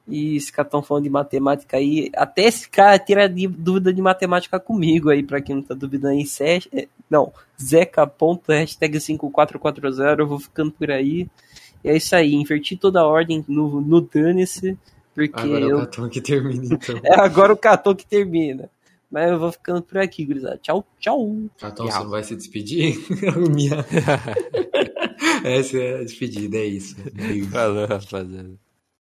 E esse cara tão falando de matemática aí. Até esse cara tira dúvida de matemática comigo aí, pra quem não tá duvidando aí. Sesh, é, não, zeca.hashtag 5440. Eu vou ficando por aí. E é isso aí, inverti toda a ordem no, no dane-se. Porque Agora é eu o cartão que termina, então. É agora o cartão que termina. Mas eu vou ficando por aqui, gurizada. Tchau, tchau. Cartão, você não vai se despedir? Minha- Essa é a despedida, é isso. Falou, rapaziada.